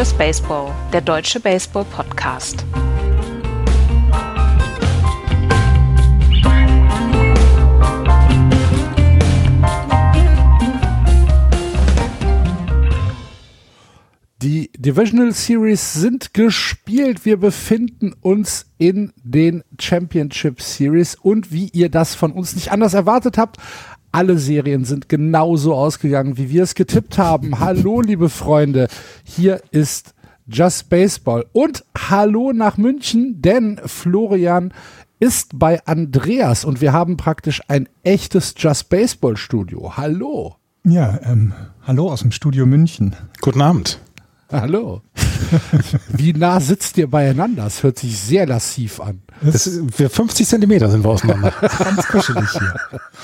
Just Baseball, der deutsche Baseball-Podcast. Die Divisional Series sind gespielt. Wir befinden uns in den Championship Series und wie ihr das von uns nicht anders erwartet habt, alle Serien sind genauso ausgegangen, wie wir es getippt haben. Hallo, liebe Freunde. Hier ist Just Baseball. Und hallo nach München, denn Florian ist bei Andreas und wir haben praktisch ein echtes Just Baseball Studio. Hallo. Ja, ähm, hallo aus dem Studio München. Guten Abend. Hallo. Wie nah sitzt ihr beieinander? Das hört sich sehr lassiv an. Das, wir 50 Zentimeter sind wir auseinander. Ganz kuschelig hier.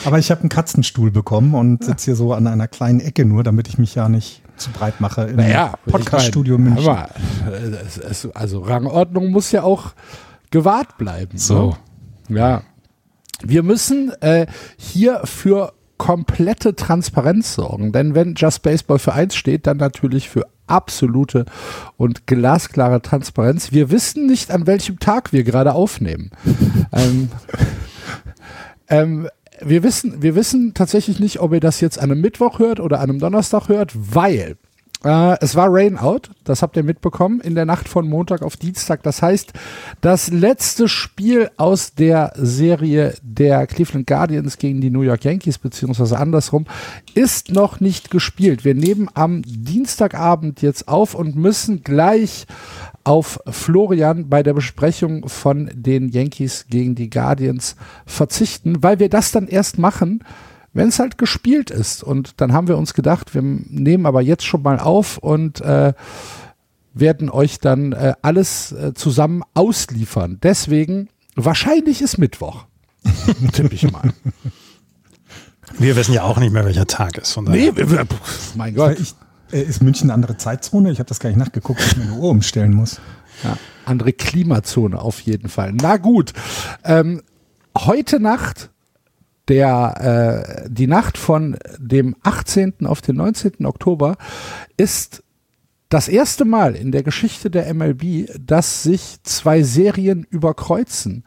Aber ich habe einen Katzenstuhl bekommen und sitze hier so an einer kleinen Ecke nur, damit ich mich ja nicht zu breit mache im naja, Podcaststudio München. Aber, also Rangordnung muss ja auch gewahrt bleiben. So. Ne? Ja. Wir müssen äh, hier für komplette Transparenz sorgen. Denn wenn Just Baseball für eins steht, dann natürlich für absolute und glasklare Transparenz. Wir wissen nicht, an welchem Tag wir gerade aufnehmen. ähm, ähm, wir wissen, wir wissen tatsächlich nicht, ob ihr das jetzt an einem Mittwoch hört oder an einem Donnerstag hört, weil äh, es war Rain Out, das habt ihr mitbekommen, in der Nacht von Montag auf Dienstag. Das heißt, das letzte Spiel aus der Serie der Cleveland Guardians gegen die New York Yankees, beziehungsweise andersrum, ist noch nicht gespielt. Wir nehmen am Dienstagabend jetzt auf und müssen gleich auf Florian bei der Besprechung von den Yankees gegen die Guardians verzichten, weil wir das dann erst machen, wenn es halt gespielt ist. Und dann haben wir uns gedacht, wir nehmen aber jetzt schon mal auf und äh, werden euch dann äh, alles äh, zusammen ausliefern. Deswegen, wahrscheinlich ist Mittwoch. Tippe ich mal. Wir wissen ja auch nicht mehr, welcher Tag ist. Von nee, wir, mein Gott. Ich, äh, ist München eine andere Zeitzone? Ich habe das gar nicht nachgeguckt, dass ich mir eine Uhr umstellen muss. Ja, andere Klimazone auf jeden Fall. Na gut. Ähm, heute Nacht der, äh, die Nacht von dem 18. auf den 19. Oktober ist das erste Mal in der Geschichte der MLB, dass sich zwei Serien überkreuzen.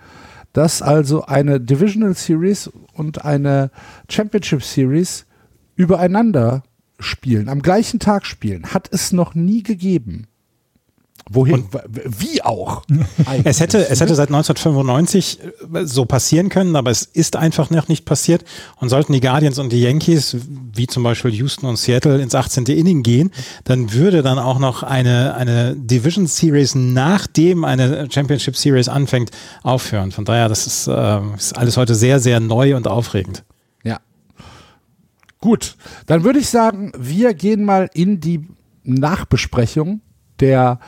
Dass also eine Divisional Series und eine Championship Series übereinander spielen, am gleichen Tag spielen, hat es noch nie gegeben. Wohin? Und wie auch? es hätte, es hätte seit 1995 äh, so passieren können, aber es ist einfach noch nicht passiert. Und sollten die Guardians und die Yankees, wie zum Beispiel Houston und Seattle, ins 18. Inning gehen, dann würde dann auch noch eine, eine Division Series, nachdem eine Championship Series anfängt, aufhören. Von daher, das ist, äh, ist alles heute sehr, sehr neu und aufregend. Ja. Gut, dann würde ich sagen, wir gehen mal in die Nachbesprechung der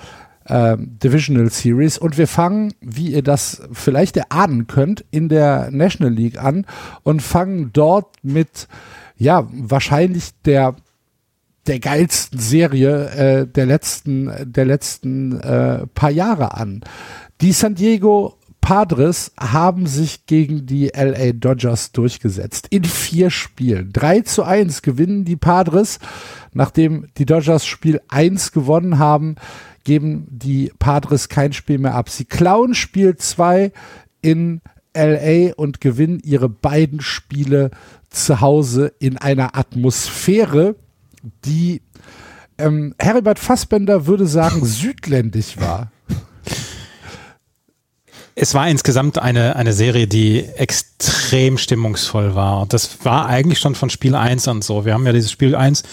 äh, Divisional Series und wir fangen, wie ihr das vielleicht erahnen könnt, in der National League an und fangen dort mit, ja, wahrscheinlich der der geilsten Serie äh, der letzten der letzten äh, paar Jahre an. Die San Diego Padres haben sich gegen die LA Dodgers durchgesetzt. In vier Spielen. 3 zu 1 gewinnen die Padres, nachdem die Dodgers Spiel 1 gewonnen haben geben die Padres kein Spiel mehr ab. Sie klauen Spiel 2 in LA und gewinnen ihre beiden Spiele zu Hause in einer Atmosphäre, die ähm, Herbert Fassbender würde sagen südländisch war. Es war insgesamt eine, eine Serie, die extrem stimmungsvoll war. Das war eigentlich schon von Spiel 1 an so. Wir haben ja dieses Spiel 1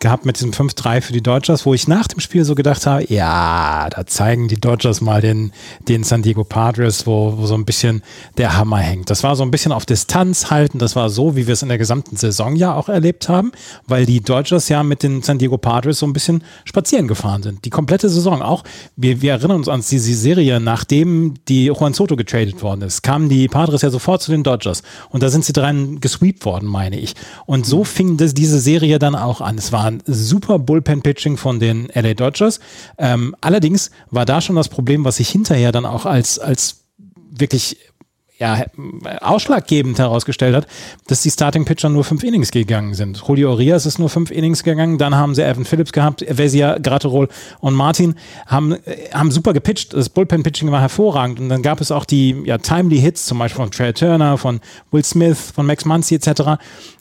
gehabt mit diesem 5-3 für die Dodgers, wo ich nach dem Spiel so gedacht habe, ja, da zeigen die Dodgers mal den, den San Diego Padres, wo, wo so ein bisschen der Hammer hängt. Das war so ein bisschen auf Distanz halten, das war so, wie wir es in der gesamten Saison ja auch erlebt haben, weil die Dodgers ja mit den San Diego Padres so ein bisschen spazieren gefahren sind. Die komplette Saison auch. Wir, wir erinnern uns an diese Serie, nachdem die Juan Soto getradet worden ist, kamen die Padres ja sofort zu den Dodgers und da sind sie dran gesweept worden, meine ich. Und so fing das, diese Serie dann auch an. Es war ein super Bullpen-Pitching von den LA Dodgers. Ähm, allerdings war da schon das Problem, was sich hinterher dann auch als, als wirklich ja, ausschlaggebend herausgestellt hat, dass die Starting Pitcher nur fünf Innings gegangen sind. Julio Urias ist nur fünf Innings gegangen, dann haben sie Evan Phillips gehabt, Vesia, Gratterol und Martin haben, haben super gepitcht. Das Bullpen-Pitching war hervorragend und dann gab es auch die ja, timely Hits, zum Beispiel von Trey Turner, von Will Smith, von Max Muncy etc.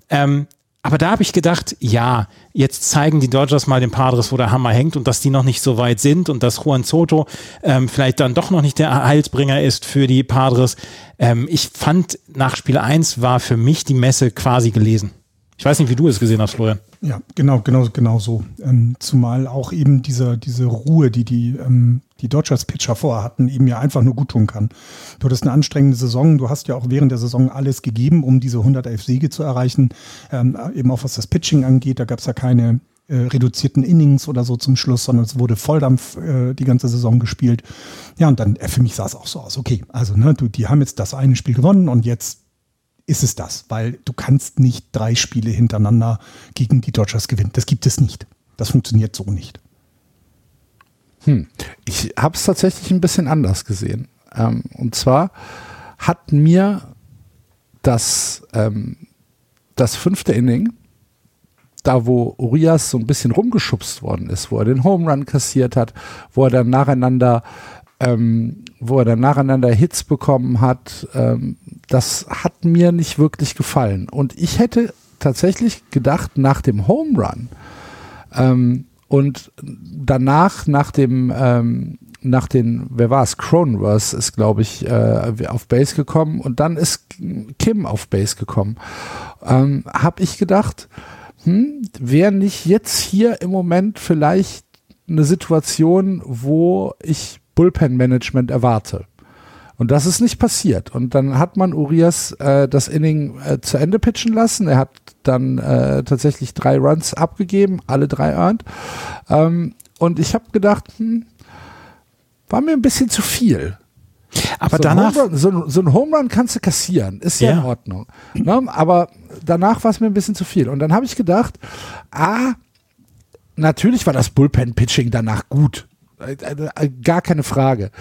Ähm, aber da habe ich gedacht, ja, jetzt zeigen die Dodgers mal den Padres, wo der Hammer hängt und dass die noch nicht so weit sind und dass Juan Soto ähm, vielleicht dann doch noch nicht der Heilsbringer ist für die Padres. Ähm, ich fand, nach Spiel 1 war für mich die Messe quasi gelesen. Ich weiß nicht, wie du es gesehen hast, Florian. Ja, genau, genau, genau so. Ähm, zumal auch eben diese, diese Ruhe, die die, ähm, die Dodgers-Pitcher vorher hatten, eben ja einfach nur gut tun kann. Du hattest eine anstrengende Saison, du hast ja auch während der Saison alles gegeben, um diese 111 Siege zu erreichen. Ähm, eben auch was das Pitching angeht, da gab es ja keine äh, reduzierten Innings oder so zum Schluss, sondern es wurde Volldampf äh, die ganze Saison gespielt. Ja, und dann, äh, für mich sah es auch so aus, okay, also ne, du, die haben jetzt das eine Spiel gewonnen und jetzt ist es das, weil du kannst nicht drei Spiele hintereinander gegen die Dodgers gewinnen. Das gibt es nicht. Das funktioniert so nicht. Hm. Ich habe es tatsächlich ein bisschen anders gesehen. Ähm, und zwar hat mir das, ähm, das fünfte Inning, da wo Urias so ein bisschen rumgeschubst worden ist, wo er den Home Run kassiert hat, wo er dann nacheinander ähm, wo er dann nacheinander Hits bekommen hat, ähm, das hat mir nicht wirklich gefallen. Und ich hätte tatsächlich gedacht, nach dem Home Run ähm, und danach, nach dem, ähm, nach den, wer war es? Cronenworth ist, glaube ich, äh, auf Base gekommen und dann ist Kim auf Base gekommen. Ähm, habe ich gedacht, hm, wäre nicht jetzt hier im Moment vielleicht eine Situation, wo ich Bullpen-Management erwarte. Und das ist nicht passiert. Und dann hat man Urias äh, das Inning äh, zu Ende pitchen lassen. Er hat dann äh, tatsächlich drei Runs abgegeben, alle drei earned. Ähm, und ich habe gedacht, hm, war mir ein bisschen zu viel. Aber so danach. Ein Run, so, so, ein Home Run kannst du kassieren, ist ja, ja. in Ordnung. Ne? Aber danach war es mir ein bisschen zu viel. Und dann habe ich gedacht, ah, natürlich war das Bullpen-Pitching danach gut. Äh, äh, gar keine Frage.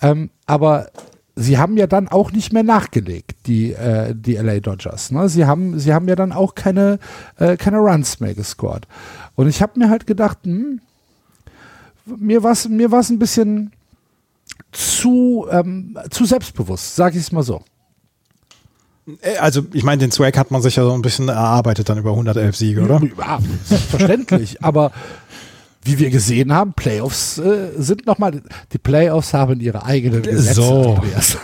Ähm, aber sie haben ja dann auch nicht mehr nachgelegt, die, äh, die LA Dodgers. Ne? Sie, haben, sie haben ja dann auch keine, äh, keine Runs mehr gescored. Und ich habe mir halt gedacht, hm, mir war es mir war's ein bisschen zu, ähm, zu selbstbewusst, sage ich es mal so. Äh, also, ich meine, den Swag hat man sich ja so ein bisschen erarbeitet dann über 111 Siege, oder? Ja, verständlich. aber wie wir gesehen haben, Playoffs äh, sind nochmal, die Playoffs haben ihre eigenen Gesetze. So,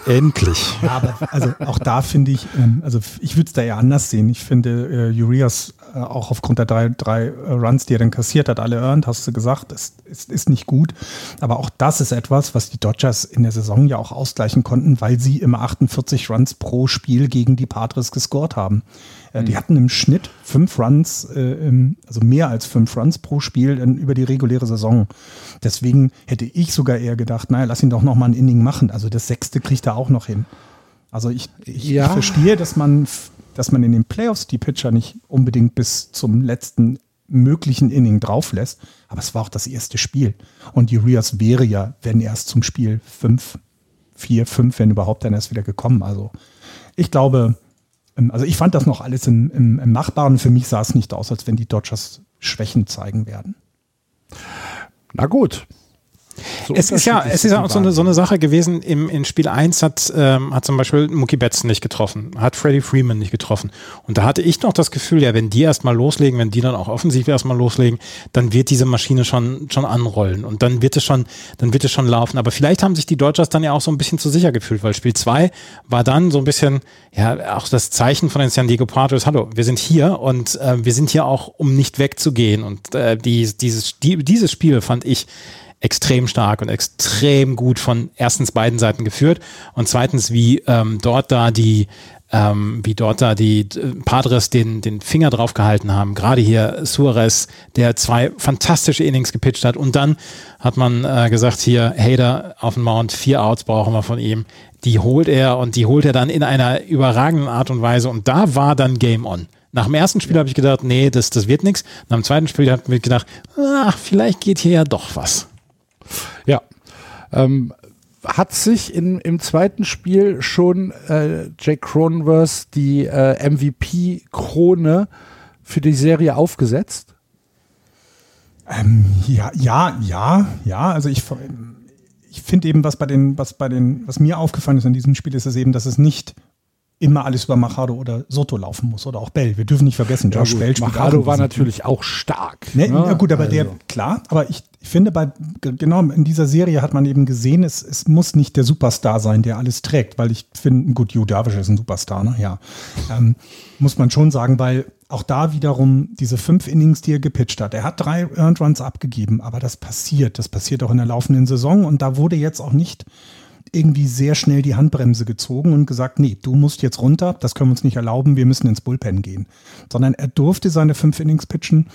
endlich. Ja, aber also auch da finde ich, ähm, also ich würde es da eher anders sehen. Ich finde, äh, Urias äh, auch aufgrund der drei, drei äh, Runs, die er dann kassiert hat, alle earned, hast du gesagt, ist, ist, ist nicht gut. Aber auch das ist etwas, was die Dodgers in der Saison ja auch ausgleichen konnten, weil sie immer 48 Runs pro Spiel gegen die Padres gescored haben. Äh, die hatten im Schnitt fünf Runs, äh, im, also mehr als fünf Runs pro Spiel in, über die reguläre Saison. Deswegen hätte ich sogar eher gedacht, naja, lass ihn doch noch mal ein Inning machen. Also das sechste kriegt er auch noch hin. Also ich, ich, ja. ich verstehe, dass man, dass man in den Playoffs die Pitcher nicht unbedingt bis zum letzten möglichen Inning drauf lässt. Aber es war auch das erste Spiel. Und Urias wäre ja, wenn erst zum Spiel fünf, vier, fünf, wenn überhaupt, dann erst wieder gekommen. Also ich glaube, also ich fand das noch alles im, im, im Machbaren. Für mich sah es nicht aus, als wenn die Dodgers Schwächen zeigen werden. Na gut, so es ist ja, es ist ja auch so eine, so eine Sache gewesen, im, in Spiel 1 hat, ähm, hat zum Beispiel Mookie Betts nicht getroffen, hat Freddie Freeman nicht getroffen. Und da hatte ich noch das Gefühl, ja, wenn die erstmal loslegen, wenn die dann auch offensiv erstmal loslegen, dann wird diese Maschine schon, schon anrollen und dann wird es schon, dann wird es schon laufen. Aber vielleicht haben sich die Dodgers dann ja auch so ein bisschen zu sicher gefühlt, weil Spiel 2 war dann so ein bisschen, ja, auch das Zeichen von den San Diego Padres, hallo, wir sind hier und äh, wir sind hier auch, um nicht wegzugehen. Und äh, die, dieses, die, dieses Spiel fand ich extrem stark und extrem gut von erstens beiden Seiten geführt und zweitens, wie ähm, dort da die ähm, wie dort da die äh, Padres den, den Finger drauf gehalten haben. Gerade hier Suarez, der zwei fantastische Innings gepitcht hat. Und dann hat man äh, gesagt, hier Hader auf dem Mount, vier Outs brauchen wir von ihm. Die holt er und die holt er dann in einer überragenden Art und Weise. Und da war dann Game On. Nach dem ersten Spiel habe ich gedacht, nee, das, das wird nichts. Nach dem zweiten Spiel habe ich gedacht, ach, vielleicht geht hier ja doch was. Ähm, hat sich in, im zweiten Spiel schon äh, Jake Cronenworth die äh, MVP-Krone für die Serie aufgesetzt? Ähm, ja, ja, ja, ja. Also ich, ich finde eben, was bei den, was bei den, was mir aufgefallen ist in diesem Spiel, ist es eben, dass es nicht immer alles über Machado oder Soto laufen muss oder auch Bell. Wir dürfen nicht vergessen, Josh ja, Bell spielt Machado war natürlich auch stark. Ne, ne? Ja, gut, aber also. der, klar, aber ich, ich finde, bei, genau in dieser Serie hat man eben gesehen, es, es muss nicht der Superstar sein, der alles trägt, weil ich finde, gut, Hugh Darvish ist ein Superstar, ne? ja. Ähm, muss man schon sagen, weil auch da wiederum diese fünf Innings, die er gepitcht hat. Er hat drei Earned Runs abgegeben, aber das passiert. Das passiert auch in der laufenden Saison und da wurde jetzt auch nicht irgendwie sehr schnell die Handbremse gezogen und gesagt, nee, du musst jetzt runter, das können wir uns nicht erlauben, wir müssen ins Bullpen gehen. Sondern er durfte seine fünf Innings pitchen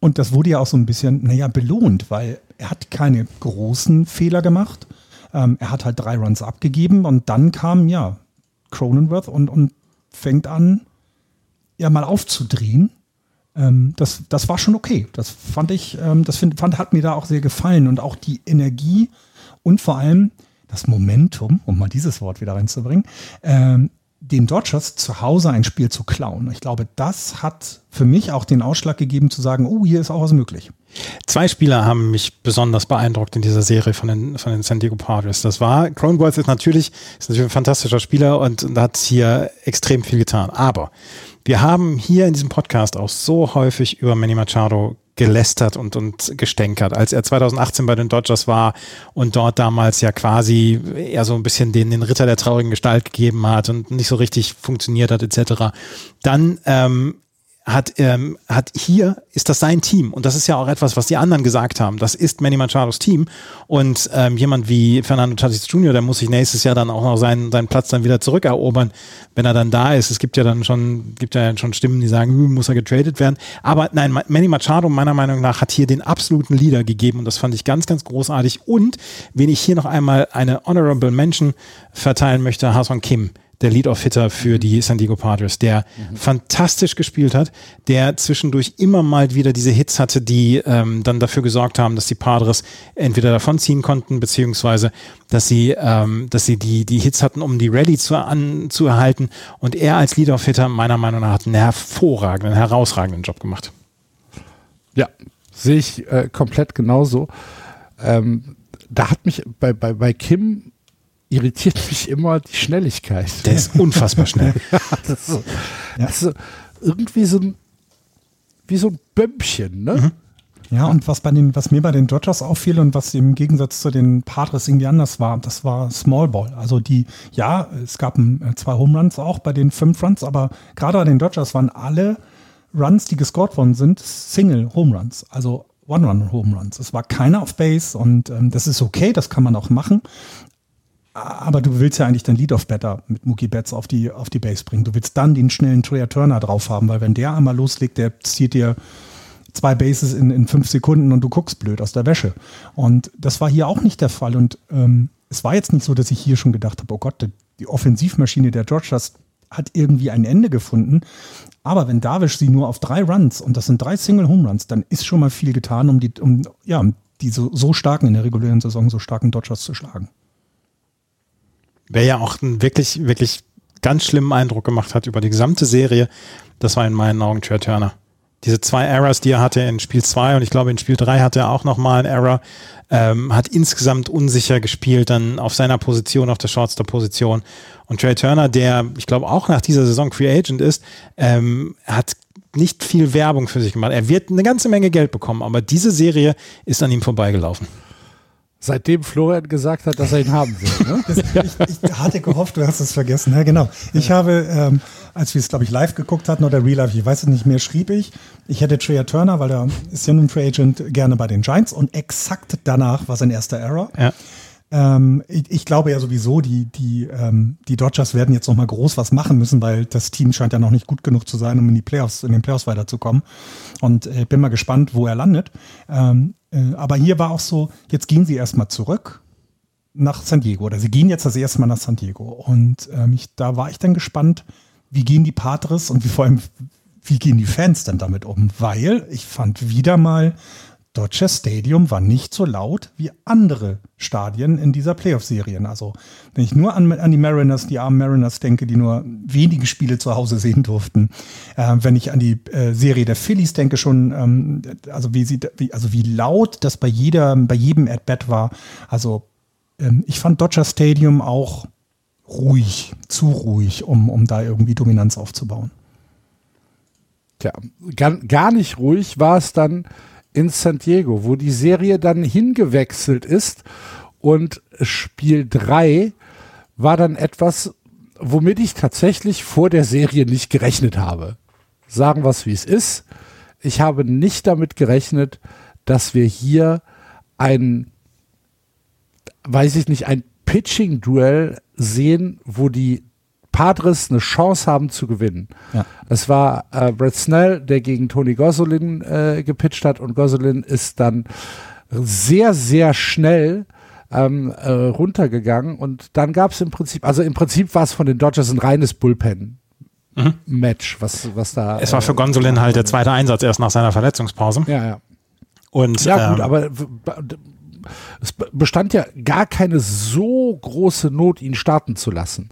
und das wurde ja auch so ein bisschen, naja, belohnt, weil er hat keine großen Fehler gemacht. Ähm, er hat halt drei Runs abgegeben und dann kam, ja, Cronenworth und, und fängt an, ja, mal aufzudrehen. Ähm, das, das war schon okay. Das fand ich, ähm, das find, fand, hat mir da auch sehr gefallen und auch die Energie und vor allem, das Momentum, um mal dieses Wort wieder reinzubringen, ähm, den Dodgers zu Hause ein Spiel zu klauen. Ich glaube, das hat für mich auch den Ausschlag gegeben zu sagen, oh, hier ist auch was möglich. Zwei Spieler haben mich besonders beeindruckt in dieser Serie von den, von den San Diego Padres. Das war, Cronenworth ist natürlich, ist natürlich ein fantastischer Spieler und, und hat hier extrem viel getan. Aber wir haben hier in diesem Podcast auch so häufig über Manny Machado gelästert und, und gestänkert. Als er 2018 bei den Dodgers war und dort damals ja quasi eher so ein bisschen den, den Ritter der traurigen Gestalt gegeben hat und nicht so richtig funktioniert hat, etc., dann ähm, hat, ähm, hat hier ist das sein Team und das ist ja auch etwas, was die anderen gesagt haben. Das ist Manny Machados Team und ähm, jemand wie Fernando Tatis Jr., der muss sich nächstes Jahr dann auch noch seinen, seinen Platz dann wieder zurückerobern, wenn er dann da ist. Es gibt ja dann schon, gibt ja schon Stimmen, die sagen, hm, muss er getradet werden. Aber nein, Manny Machado meiner Meinung nach hat hier den absoluten Leader gegeben und das fand ich ganz, ganz großartig. Und wen ich hier noch einmal eine Honorable Mention verteilen möchte, Hasan Kim der Lead-Off-Hitter für die San Diego Padres, der mhm. fantastisch gespielt hat, der zwischendurch immer mal wieder diese Hits hatte, die ähm, dann dafür gesorgt haben, dass die Padres entweder davonziehen konnten, beziehungsweise dass sie, ähm, dass sie die, die Hits hatten, um die Rallye zu, an, zu erhalten. Und er als Lead-Off-Hitter meiner Meinung nach hat einen hervorragenden, herausragenden Job gemacht. Ja, sehe ich äh, komplett genauso. Ähm, da hat mich bei, bei, bei Kim irritiert mich immer die Schnelligkeit. Der ist unfassbar schnell. das ist, das ist irgendwie so ein, wie so ein Bömpchen, ne? Mhm. Ja, und was bei den, was mir bei den Dodgers auffiel und was im Gegensatz zu den Padres irgendwie anders war, das war Small Ball. Also die, ja, es gab ein, äh, zwei Home Runs auch bei den fünf Runs, aber gerade bei den Dodgers waren alle Runs, die gescored worden sind, Single Home Runs. Also One-Run-Home Runs. Es war keiner auf Base und ähm, das ist okay, das kann man auch machen. Aber du willst ja eigentlich dein Lead of Better mit Mookie Betts auf die, auf die Base bringen. Du willst dann den schnellen Trey Turner drauf haben, weil wenn der einmal loslegt, der zieht dir zwei Bases in, in fünf Sekunden und du guckst blöd aus der Wäsche. Und das war hier auch nicht der Fall. Und ähm, es war jetzt nicht so, dass ich hier schon gedacht habe, oh Gott, die Offensivmaschine der Dodgers hat irgendwie ein Ende gefunden. Aber wenn Davish sie nur auf drei Runs, und das sind drei Single Home Runs, dann ist schon mal viel getan, um die, um, ja, die so, so starken in der regulären Saison, so starken Dodgers zu schlagen. Wer ja auch einen wirklich, wirklich ganz schlimmen Eindruck gemacht hat über die gesamte Serie, das war in meinen Augen Trey Turner. Diese zwei Errors, die er hatte in Spiel 2 und ich glaube in Spiel 3 hatte er auch nochmal einen Error, ähm, hat insgesamt unsicher gespielt, dann auf seiner Position, auf der Shortstop-Position. Und Trey Turner, der, ich glaube, auch nach dieser Saison Free Agent ist, ähm, hat nicht viel Werbung für sich gemacht. Er wird eine ganze Menge Geld bekommen, aber diese Serie ist an ihm vorbeigelaufen. Seitdem Florian gesagt hat, dass er ihn haben will. Ne? ich, ich, hatte gehofft, du hast es vergessen. Ja, genau. Ich habe, ähm, als wir es, glaube ich, live geguckt hatten oder Real Life, ich weiß es nicht mehr, schrieb ich, ich hätte Trey Turner, weil er ist ja nun Free Agent, gerne bei den Giants und exakt danach war sein erster Error. Ja. Ähm, ich, ich, glaube ja sowieso, die, die, ähm, die Dodgers werden jetzt noch mal groß was machen müssen, weil das Team scheint ja noch nicht gut genug zu sein, um in die Playoffs, in den Playoffs weiterzukommen. Und äh, bin mal gespannt, wo er landet. Ähm, äh, aber hier war auch so, jetzt gehen sie erstmal zurück nach San Diego oder sie gehen jetzt das erste Mal nach San Diego. Und ähm, ich, da war ich dann gespannt, wie gehen die Padres und wie vor allem, wie gehen die Fans dann damit um? Weil ich fand wieder mal Dodger Stadium war nicht so laut wie andere Stadien in dieser Playoff-Serien. Also, wenn ich nur an, an, die Mariners, die armen Mariners denke, die nur wenige Spiele zu Hause sehen durften, äh, wenn ich an die äh, Serie der Phillies denke, schon, ähm, also wie sie, wie, also wie laut das bei jeder, bei jedem At-Bat war. Also, ähm, ich fand Dodger Stadium auch ruhig, zu ruhig, um, um da irgendwie Dominanz aufzubauen. Tja, gar, gar nicht ruhig war es dann in San Diego, wo die Serie dann hingewechselt ist und Spiel 3 war dann etwas, womit ich tatsächlich vor der Serie nicht gerechnet habe. Sagen wir es, wie es ist. Ich habe nicht damit gerechnet, dass wir hier ein, weiß ich nicht, ein Pitching-Duell sehen, wo die Padres eine Chance haben zu gewinnen. Ja. Es war äh, Brett Snell, der gegen Tony Gosselin äh, gepitcht hat und Gosselin ist dann sehr, sehr schnell ähm, äh, runtergegangen und dann gab es im Prinzip, also im Prinzip war es von den Dodgers ein reines Bullpen. Mhm. Match, was, was da. Es war für Gonsolin halt der zweite Einsatz erst nach seiner Verletzungspause. Ja, ja. Und, ja, gut, ähm, aber es bestand ja gar keine so große Not, ihn starten zu lassen.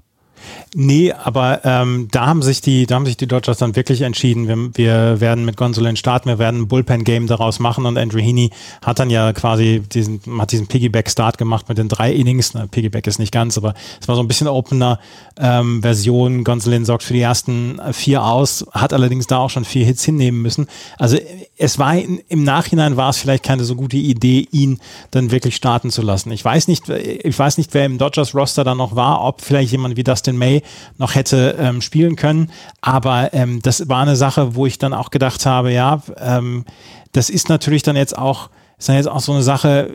Nee, aber ähm, da haben sich die, da haben sich die Dodgers dann wirklich entschieden. Wir, wir werden mit Gonsolin starten, wir werden ein Bullpen-Game daraus machen und Andrew Heaney hat dann ja quasi diesen, hat diesen Piggyback-Start gemacht mit den drei Innings. Na, Piggyback ist nicht ganz, aber es war so ein bisschen Opener-Version. Ähm, Gonsolin sorgt für die ersten vier aus, hat allerdings da auch schon vier Hits hinnehmen müssen. Also es war im Nachhinein war es vielleicht keine so gute Idee, ihn dann wirklich starten zu lassen. Ich weiß nicht, ich weiß nicht, wer im Dodgers-Roster da noch war, ob vielleicht jemand wie Dustin May noch hätte ähm, spielen können. Aber ähm, das war eine Sache, wo ich dann auch gedacht habe, ja, ähm, das ist natürlich dann jetzt auch, ist dann jetzt auch so eine Sache,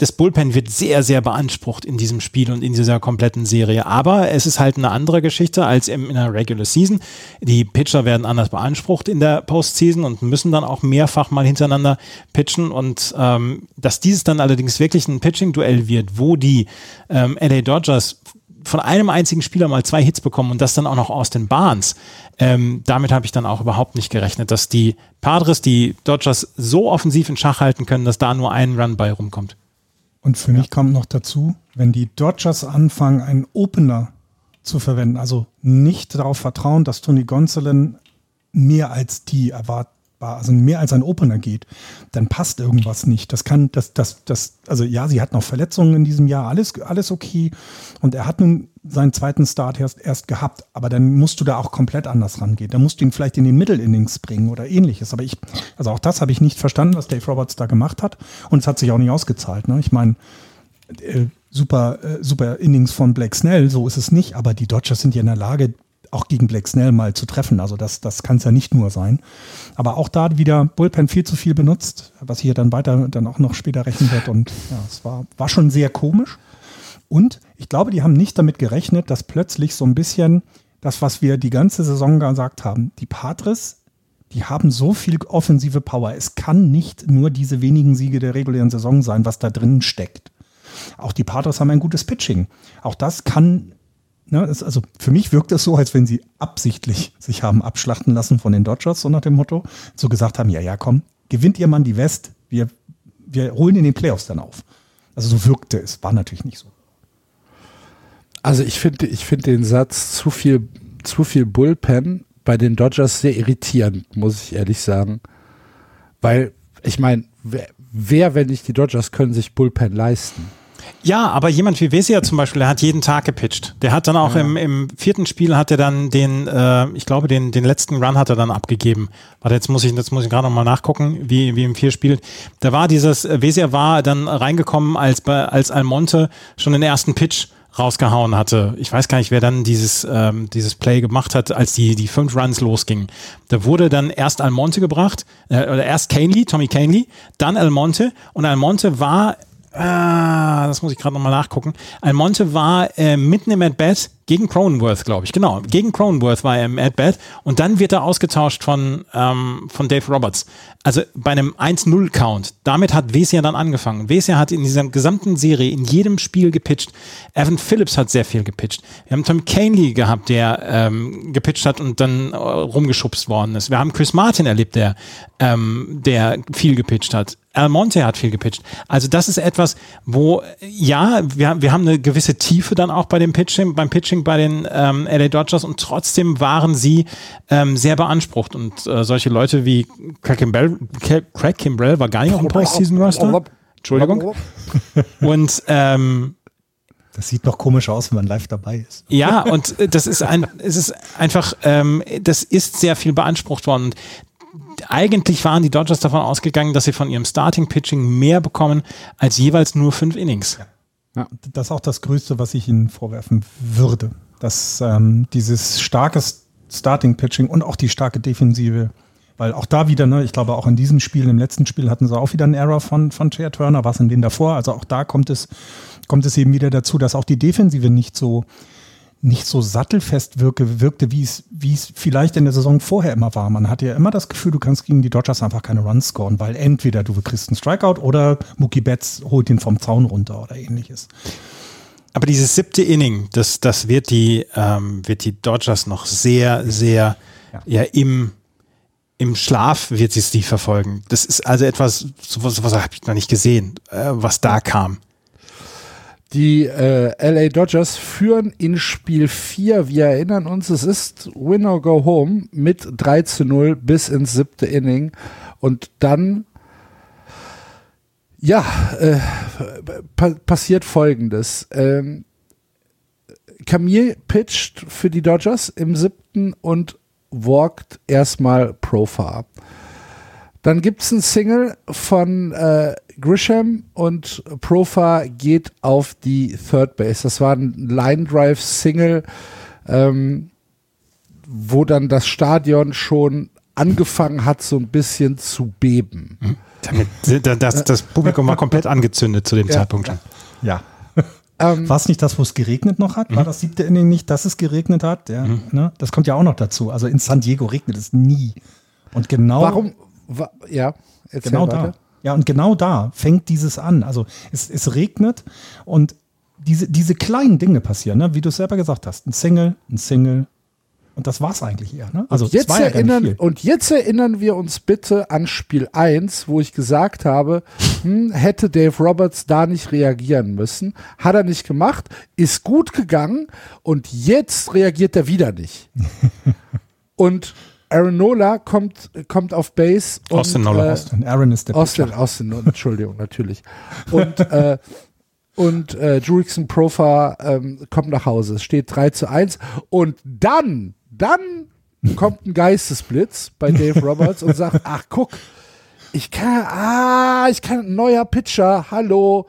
das Bullpen wird sehr, sehr beansprucht in diesem Spiel und in dieser kompletten Serie. Aber es ist halt eine andere Geschichte als in der Regular Season. Die Pitcher werden anders beansprucht in der Postseason und müssen dann auch mehrfach mal hintereinander pitchen. Und ähm, dass dieses dann allerdings wirklich ein Pitching-Duell wird, wo die ähm, LA Dodgers von einem einzigen Spieler mal zwei Hits bekommen und das dann auch noch aus den Barnes. Ähm, damit habe ich dann auch überhaupt nicht gerechnet, dass die Padres, die Dodgers so offensiv in Schach halten können, dass da nur ein Run bei rumkommt. Und für ja. mich kommt noch dazu, wenn die Dodgers anfangen, einen Opener zu verwenden, also nicht darauf vertrauen, dass Tony Gonsolin mehr als die erwarten also mehr als ein Opener geht, dann passt irgendwas nicht. Das kann, das, das, das, also ja, sie hat noch Verletzungen in diesem Jahr, alles, alles okay. Und er hat nun seinen zweiten Start erst, erst gehabt, aber dann musst du da auch komplett anders rangehen. Da musst du ihn vielleicht in den Middle-Innings bringen oder ähnliches. Aber ich, also auch das habe ich nicht verstanden, was Dave Roberts da gemacht hat. Und es hat sich auch nicht ausgezahlt. Ne? Ich meine, äh, super, äh, super Innings von Blake Snell, so ist es nicht, aber die Dodgers sind ja in der Lage, auch gegen Black Snell mal zu treffen. Also das, das kann es ja nicht nur sein. Aber auch da wieder Bullpen viel zu viel benutzt, was hier dann weiter dann auch noch später rechnen wird. Und ja, es war, war schon sehr komisch. Und ich glaube, die haben nicht damit gerechnet, dass plötzlich so ein bisschen das, was wir die ganze Saison gesagt haben, die Patres, die haben so viel offensive Power. Es kann nicht nur diese wenigen Siege der regulären Saison sein, was da drin steckt. Auch die Patres haben ein gutes Pitching. Auch das kann Ne, es, also für mich wirkt es so, als wenn sie absichtlich sich haben abschlachten lassen von den Dodgers, so nach dem Motto, so gesagt haben, ja, ja, komm, gewinnt ihr Mann die West, wir, wir holen in den Playoffs dann auf. Also so wirkte es, war natürlich nicht so. Also ich finde ich finde den Satz zu viel, zu viel Bullpen bei den Dodgers sehr irritierend, muss ich ehrlich sagen. Weil, ich meine, wer, wer, wenn nicht die Dodgers, können sich Bullpen leisten? Ja, aber jemand wie Vesia zum Beispiel, der hat jeden Tag gepitcht. Der hat dann auch ja. im, im vierten Spiel hat er dann den, äh, ich glaube, den, den letzten Run hat er dann abgegeben. Warte, jetzt muss ich, jetzt muss ich gerade nochmal nachgucken, wie, wie im vier spielt. Da war dieses, äh, Vesia war dann reingekommen, als, als Almonte schon den ersten Pitch rausgehauen hatte. Ich weiß gar nicht, wer dann dieses, ähm, dieses Play gemacht hat, als die, die fünf Runs losgingen. Da wurde dann erst Almonte gebracht, äh, oder erst Canely, Tommy Canely, dann Almonte und Almonte war Ah, das muss ich gerade nochmal nachgucken. Almonte war äh, mitten im At-Bat gegen Cronenworth, glaube ich, genau. Gegen Cronenworth war er im At-Bat und dann wird er ausgetauscht von, ähm, von Dave Roberts. Also bei einem 1-0-Count. Damit hat Wesia dann angefangen. Wesia hat in dieser gesamten Serie in jedem Spiel gepitcht. Evan Phillips hat sehr viel gepitcht. Wir haben Tom Canley gehabt, der ähm, gepitcht hat und dann äh, rumgeschubst worden ist. Wir haben Chris Martin erlebt, der, ähm, der viel gepitcht hat. Almonte hat viel gepitcht. Also das ist etwas, wo ja, wir, wir haben eine gewisse Tiefe dann auch bei dem Pitching, beim Pitching bei den ähm, LA Dodgers und trotzdem waren sie ähm, sehr beansprucht und äh, solche Leute wie Craig Kimbrell, Craig Kimbrell war gar nicht auf dem Postseason Roster. Entschuldigung. Und ähm, das sieht noch komisch aus, wenn man live dabei ist. Ja, und äh, das ist ein, es ist einfach, ähm, das ist sehr viel beansprucht worden. Und eigentlich waren die Dodgers davon ausgegangen, dass sie von ihrem Starting-Pitching mehr bekommen als jeweils nur fünf Innings. Ja. Das ist auch das Größte, was ich ihnen vorwerfen würde. Dass ähm, dieses starke Starting-Pitching und auch die starke Defensive, weil auch da wieder, ne, ich glaube auch in diesem Spiel, im letzten Spiel hatten sie auch wieder einen Error von, von Chair Turner, was in denen davor. Also auch da kommt es, kommt es eben wieder dazu, dass auch die Defensive nicht so, nicht so sattelfest wirke, wirkte, wie es, wie es vielleicht in der Saison vorher immer war. Man hatte ja immer das Gefühl, du kannst gegen die Dodgers einfach keine Runs scoren, weil entweder du kriegst einen Strikeout oder Mookie Betts holt ihn vom Zaun runter oder ähnliches. Aber dieses siebte Inning, das, das wird die, ähm, wird die Dodgers noch sehr, sehr ja, ja im, im Schlaf wird sie es die verfolgen. Das ist also etwas, sowas, sowas habe ich noch nicht gesehen, äh, was da kam. Die äh, LA Dodgers führen in Spiel 4. Wir erinnern uns, es ist Win or Go Home mit 3 zu 0 bis ins siebte Inning. Und dann, ja, äh, pa passiert folgendes. Ähm, Camille pitcht für die Dodgers im siebten und walkt erstmal Profar. Dann gibt es ein Single von äh, Grisham und Profa geht auf die Third Base. Das war ein Line Drive Single, ähm, wo dann das Stadion schon angefangen hat, so ein bisschen zu beben. Mhm. Damit, das, das Publikum war komplett angezündet zu dem ja. Zeitpunkt schon. Ja. Ähm, war es nicht das, wo es geregnet noch hat? War mhm. das siebte Inning nicht, dass es geregnet hat? Ja, mhm. ne? Das kommt ja auch noch dazu. Also in San Diego regnet es nie. Und genau. Warum? Ja, genau weiter. da. Ja, und genau da fängt dieses an. Also es, es regnet und diese, diese kleinen Dinge passieren, ne? wie du selber gesagt hast. Ein Single, ein Single. Und das war es eigentlich eher. Ne? Also und jetzt, erinnern, und jetzt erinnern wir uns bitte an Spiel 1, wo ich gesagt habe, hm, hätte Dave Roberts da nicht reagieren müssen. Hat er nicht gemacht, ist gut gegangen und jetzt reagiert er wieder nicht. und Aaron Nola kommt, kommt auf Base. Und, Austin Nola. Äh, Austin. Aaron ist der Austin, Pitcher. Austin, Entschuldigung, natürlich. Und, äh, und äh, Jurickson Profa ähm, kommt nach Hause. Es steht 3 zu 1. Und dann, dann kommt ein Geistesblitz bei Dave Roberts und sagt, ach guck, ich kann, ah, ich kann, ein neuer Pitcher, hallo,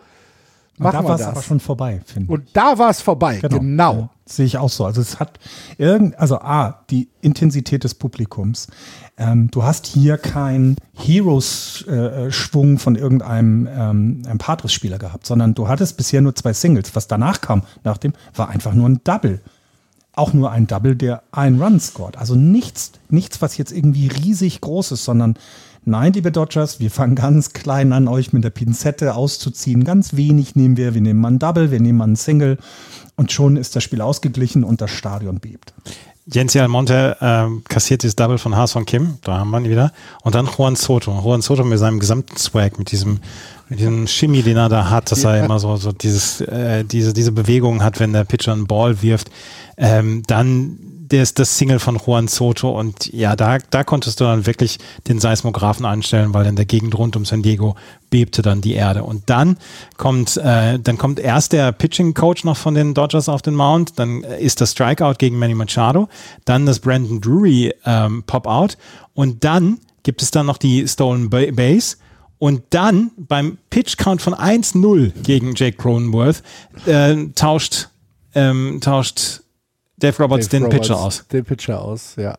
Machen da war es aber schon vorbei, finde ich. Und da war es vorbei, genau. genau. Sehe ich auch so. Also es hat irgend, also A, die Intensität des Publikums. Ähm, du hast hier keinen Heroes-Schwung äh, von irgendeinem ähm, Patris-Spieler gehabt, sondern du hattest bisher nur zwei Singles. Was danach kam, nach dem, war einfach nur ein Double. Auch nur ein Double, der einen Run scored. Also nichts, nichts, was jetzt irgendwie riesig groß ist, sondern Nein, liebe Dodgers, wir fangen ganz klein an, euch mit der Pinzette auszuziehen. Ganz wenig nehmen wir. Wir nehmen mal ein Double, wir nehmen mal ein Single. Und schon ist das Spiel ausgeglichen und das Stadion bebt. Jens Almonte äh, kassiert dieses Double von Haas von Kim, da haben wir ihn wieder. Und dann Juan Soto. Juan Soto mit seinem gesamten Swag, mit diesem, mit diesem Shimmy, den er da hat, dass ja. er immer so, so dieses, äh, diese, diese Bewegung hat, wenn der Pitcher einen Ball wirft. Ähm, dann der ist das Single von Juan Soto und ja, da, da konntest du dann wirklich den Seismographen anstellen, weil in der Gegend rund um San Diego bebte dann die Erde. Und dann kommt, äh, dann kommt erst der Pitching Coach noch von den Dodgers auf den Mount, dann ist das Strikeout gegen Manny Machado, dann das Brandon Drury ähm, Pop-Out und dann gibt es dann noch die Stolen Base. Und dann beim Pitch Count von 1-0 gegen Jake Cronenworth äh, tauscht, ähm, tauscht Dave Roberts Dave den Roberts, Pitcher aus. Den Pitcher aus, ja.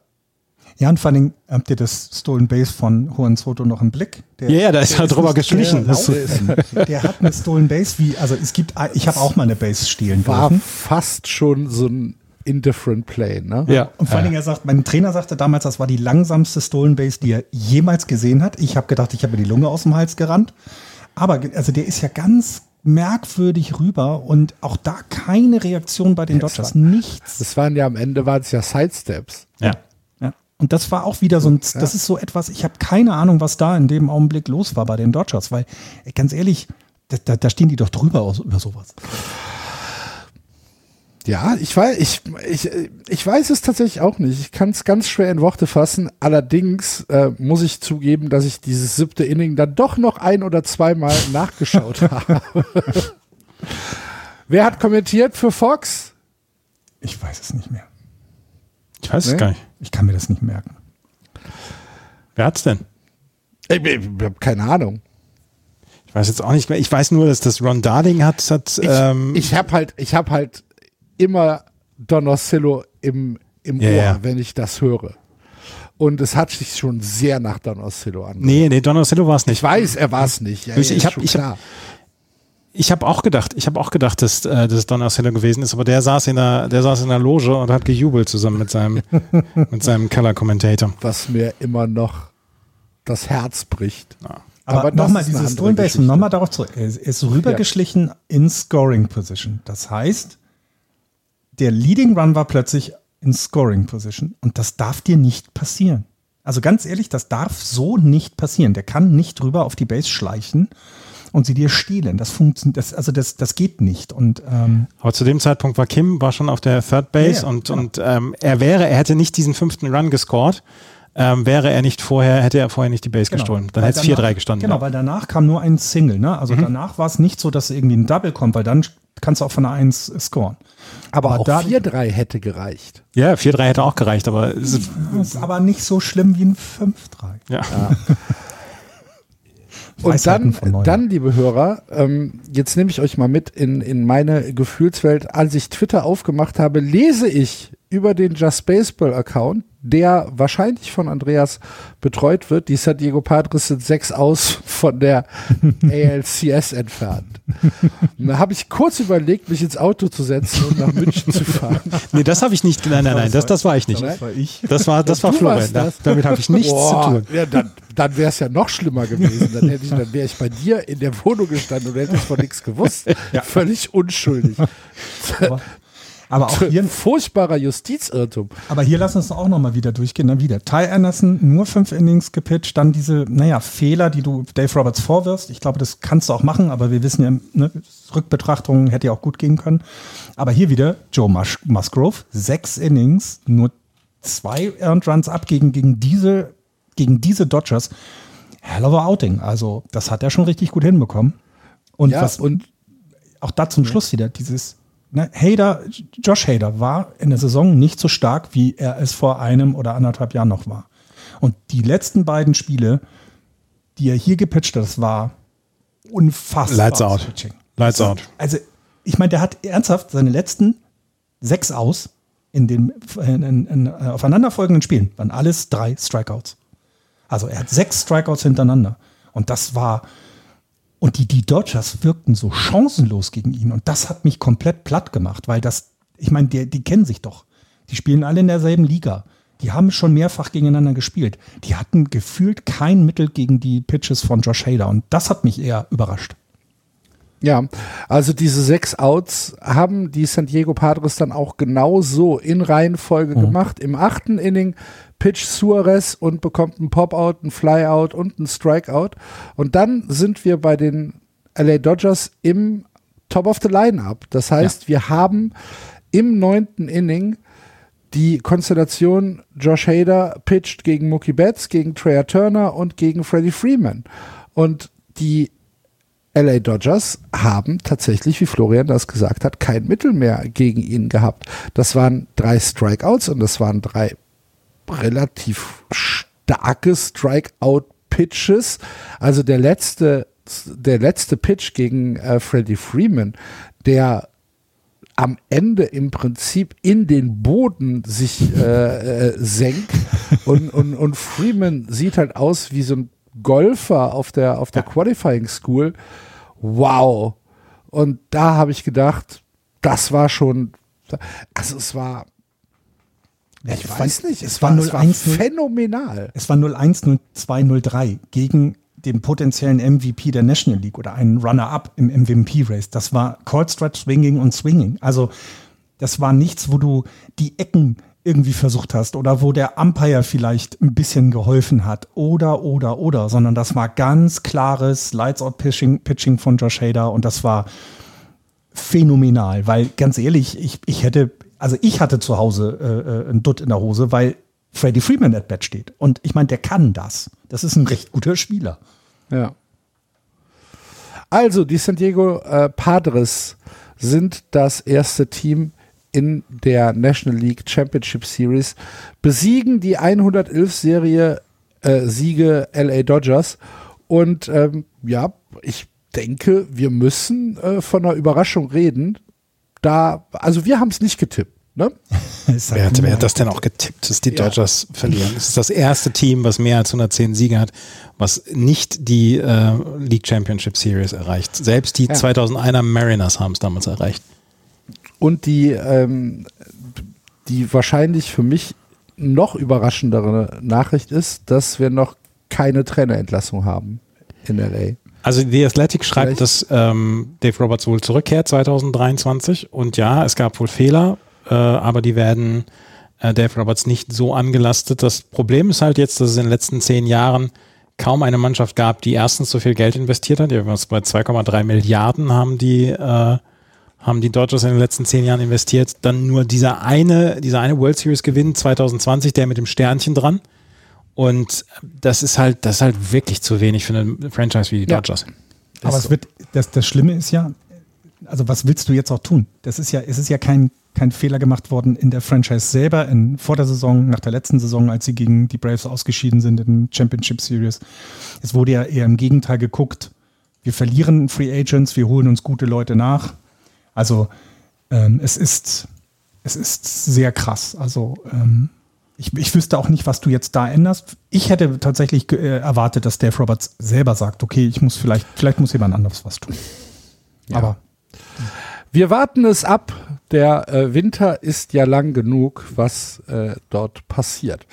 Ja, und vor allem habt ihr das Stolen Base von Juan Soto noch im Blick? Der, ja, yeah, da ist halt drüber geschlichen. Der, der, hat eine Stolen Base wie, also es gibt, ich habe auch mal eine Base stehlen War dürfen. fast schon so ein indifferent play, ne? Ja. Und vor allen Dingen, er sagt, mein Trainer sagte damals, das war die langsamste Stolen Base, die er jemals gesehen hat. Ich habe gedacht, ich habe mir die Lunge aus dem Hals gerannt. Aber also der ist ja ganz merkwürdig rüber und auch da keine Reaktion bei den Das Dodgers. war- Nichts. Das waren ja am Ende waren es ja Sidesteps. Ja. Ja. Und das war auch wieder so ein, das ist so etwas, ich habe keine Ahnung, was da in dem Augenblick los war bei den Dodgers, weil, ganz ehrlich, da, da, da stehen die doch drüber aus, über sowas. Ja, ich weiß, ich, ich, ich weiß es tatsächlich auch nicht. Ich kann es ganz schwer in Worte fassen. Allerdings äh, muss ich zugeben, dass ich dieses siebte Inning dann doch noch ein oder zweimal nachgeschaut habe. Wer hat kommentiert für Fox? Ich weiß es nicht mehr. Ich weiß es Nee? gar nicht. Ich kann mir das nicht merken. Wer hat's denn? Ich, ich, ich habe keine Ahnung. Ich weiß jetzt auch nicht mehr. Ich weiß nur, dass das Ron Darling hat. hat Ich, ähm, ich habe halt, ich habe halt immer Don Orsillo im, im Ja, Ohr, ja. wenn ich das höre. Und es hat sich schon sehr nach Don Orsillo an. nee, nee, Don Orsillo war es Ich nicht. weiß, er war es nicht. Ja, Ich- ja, ich hab- schon ich hab-. Ich habe auch gedacht, ich habe auch gedacht, dass äh, das gewesen ist, aber der saß in der, der saß in der Loge und hat gejubelt zusammen mit seinem, mit seinem Color-Commentator. was mir immer noch das Herz bricht. Aber, das nochmal ist eine diese andere Stolen Base, nochmal darauf zurück. Er ist- er ist rübergeschlichen in Scoring Position. Das heißt, der Leading Run war plötzlich in Scoring Position. Und das darf dir nicht passieren. Also ganz ehrlich, das darf so nicht passieren. Der kann nicht rüber auf die Base schleichen und sie dir stehlen. Das funktioniert, das, also das, das geht nicht. Und ähm, Aber zu dem Zeitpunkt war Kim war schon auf der Third Base Ja, ja, und, genau. und ähm, er wäre, er hätte nicht diesen fünften Run gescored, ähm, wäre er nicht vorher, hätte er vorher nicht die Base gestohlen. Dann hätte es danach- 4-3 gestanden. Genau, ja. weil danach kam nur ein Single. Ne? Also Mhm. danach war es nicht so, dass irgendwie ein Double kommt, weil dann kannst du auch von einer 1 scoren. Aber, Aber auch da- 4-3 hätte gereicht. ja, 4-3 hätte auch gereicht, aber es ist, ist aber nicht so schlimm wie ein 5-3. ja. Und Weisheiten dann, dann, liebe Hörer, ähm, jetzt nehme ich euch mal mit in, in meine Gefühlswelt. Als ich Twitter aufgemacht habe, lese ich über den Just Baseball Account, der wahrscheinlich von Andreas betreut wird. Die San Diego Padres sind sechs aus von der ALCS entfernt. Und da habe ich kurz überlegt, mich ins Auto zu setzen und nach München zu fahren. Nee, das habe ich nicht. Nein, nein, nein, das, das war ich nicht. Das war ich. Das war, das war Florian. das. Damit habe ich nichts Boah, zu tun. Ja, dann dann wäre es ja noch schlimmer gewesen. Dann, hätte ich, dann wäre ich bei dir in der Wohnung gestanden und hätte von nichts gewusst. Völlig unschuldig. Aber, aber, auch hier, Furchtbarer Justizirrtum. aber hier lassen wir es auch nochmal wieder durchgehen. Dann wieder. Ty Anderson, nur fünf Innings gepitcht, dann diese, naja, Fehler, die du Dave Roberts vorwirfst. Ich glaube, das kannst du auch machen, aber wir wissen ja, ne, Rückbetrachtung hätte ja auch gut gehen können. Aber hier wieder Joe Mus Musgrove, sechs Innings, nur zwei Earned Runs ab gegen, gegen, diese, gegen diese Dodgers. Hell of a Outing. Also, das hat er schon richtig gut hinbekommen. Und Ja, was, und auch da zum Schluss wieder dieses ne, Hader, Josh Hader war in der Saison nicht so stark, wie er es vor einem oder anderthalb Jahren noch war. Und die letzten beiden Spiele, die er hier gepitcht hat, das war unfassbar. Lights out. Pitching. Lights out. Also, ich meine, der hat ernsthaft seine letzten sechs aus in den in, in, in, äh, aufeinanderfolgenden Spielen, waren alles drei Strikeouts. Also er hat sechs Strikeouts hintereinander. Und das war, und die, die Dodgers wirkten so chancenlos gegen ihn. Und das hat mich komplett platt gemacht, weil das, ich meine, die, die kennen sich doch. Die spielen alle in derselben Liga. Die haben schon mehrfach gegeneinander gespielt. Die hatten gefühlt kein Mittel gegen die Pitches von Josh Hader. Und das hat mich eher überrascht. Ja, also diese sechs Outs haben die San Diego Padres dann auch genau so in Reihenfolge gemacht. Im achten Inning pitcht Suarez und bekommt einen Pop-Out, einen Fly-Out und einen Strikeout. Und dann sind wir bei den LA Dodgers im Top of the Line-Up. Das heißt, wir haben im neunten Inning die Konstellation Josh Hader pitcht gegen Mookie Betts, gegen Trey Turner und gegen Freddie Freeman. Und die LA Dodgers haben tatsächlich, wie Florian das gesagt hat, kein Mittel mehr gegen ihn gehabt. Das waren drei Strikeouts und das waren drei relativ starke Strikeout-Pitches. Also der letzte, der letzte Pitch gegen äh, Freddie Freeman, der am Ende im Prinzip in den Boden sich äh, äh, senkt und, und, und Freeman sieht halt aus wie so ein Golfer auf der, auf der Qualifying School. Wow. Und da habe ich gedacht, das war schon, also es war, Ich weiß nicht, es war 0-1. Phänomenal. Es war 0-1, 0-2, 0-3 gegen den potenziellen MVP der National League oder einen Runner-up im MVP-Race. Das war Cold Stretch Swinging und Swinging. Also das war nichts, wo du die Ecken irgendwie versucht hast oder wo der Umpire vielleicht ein bisschen geholfen hat oder, oder, oder, sondern das war ganz klares Lights-Out-Pitching Pitching von Josh Hader und das war phänomenal, weil ganz ehrlich, ich, ich hätte, also ich hatte zu Hause äh, äh ein Dutt in der Hose, weil Freddie Freeman at Bat steht. Und ich meine, der kann das. Das ist ein recht guter Spieler. Ja. Also, die San Diego äh, Padres sind das erste Team in der National League Championship Series, besiegen die 111-Serie äh, Siege LA Dodgers. Und ähm, ja, ich denke, wir müssen äh, von einer Überraschung reden. Da, also wir haben es nicht getippt. Ne? wer, hat, wer hat das denn auch getippt, dass die Dodgers ja. verlieren? Es ist das erste Team, was mehr als 110 Siege hat, was nicht die äh, League Championship Series erreicht. Selbst die ja. 2001er Mariners haben es damals erreicht. Und die, ähm, die wahrscheinlich für mich noch überraschendere Nachricht ist, dass wir noch keine Trainerentlassung haben in LA. Also die Athletic schreibt, Vielleicht. dass ähm, Dave Roberts wohl zurückkehrt 2023 und ja, es gab wohl Fehler äh, aber die werden äh, Dave Roberts nicht so angelastet. Das Problem ist halt jetzt, dass es in den letzten zehn Jahren kaum eine Mannschaft gab, die erstens so viel Geld investiert hat. Ja, bei 2,3 Milliarden haben die, äh, haben die Dodgers in den letzten zehn Jahren investiert. Dann nur dieser eine, dieser eine World Series Gewinn 2020, der mit dem Sternchen dran. Und das ist halt, das ist halt wirklich zu wenig für eine Franchise wie die Dodgers. Ja. Aber es wird, das, das Schlimme ist ja, also was willst du jetzt auch tun? Das ist ja, es ist ja kein, kein Fehler gemacht worden in der Franchise selber, in, vor der Saison, nach der letzten Saison, als sie gegen die Braves ausgeschieden sind in Championship Series. Es wurde ja eher im Gegenteil geguckt, wir verlieren Free Agents, wir holen uns gute Leute nach. Also ähm, es ist es ist sehr krass. Also ähm, ich, ich wüsste auch nicht, was du jetzt da änderst. Ich hätte tatsächlich äh, erwartet, dass Dave Roberts selber sagt, okay, ich muss vielleicht, vielleicht muss jemand anderes was tun. Ja. Aber wir warten es ab. Der äh, Winter ist ja lang genug, was äh, dort passiert.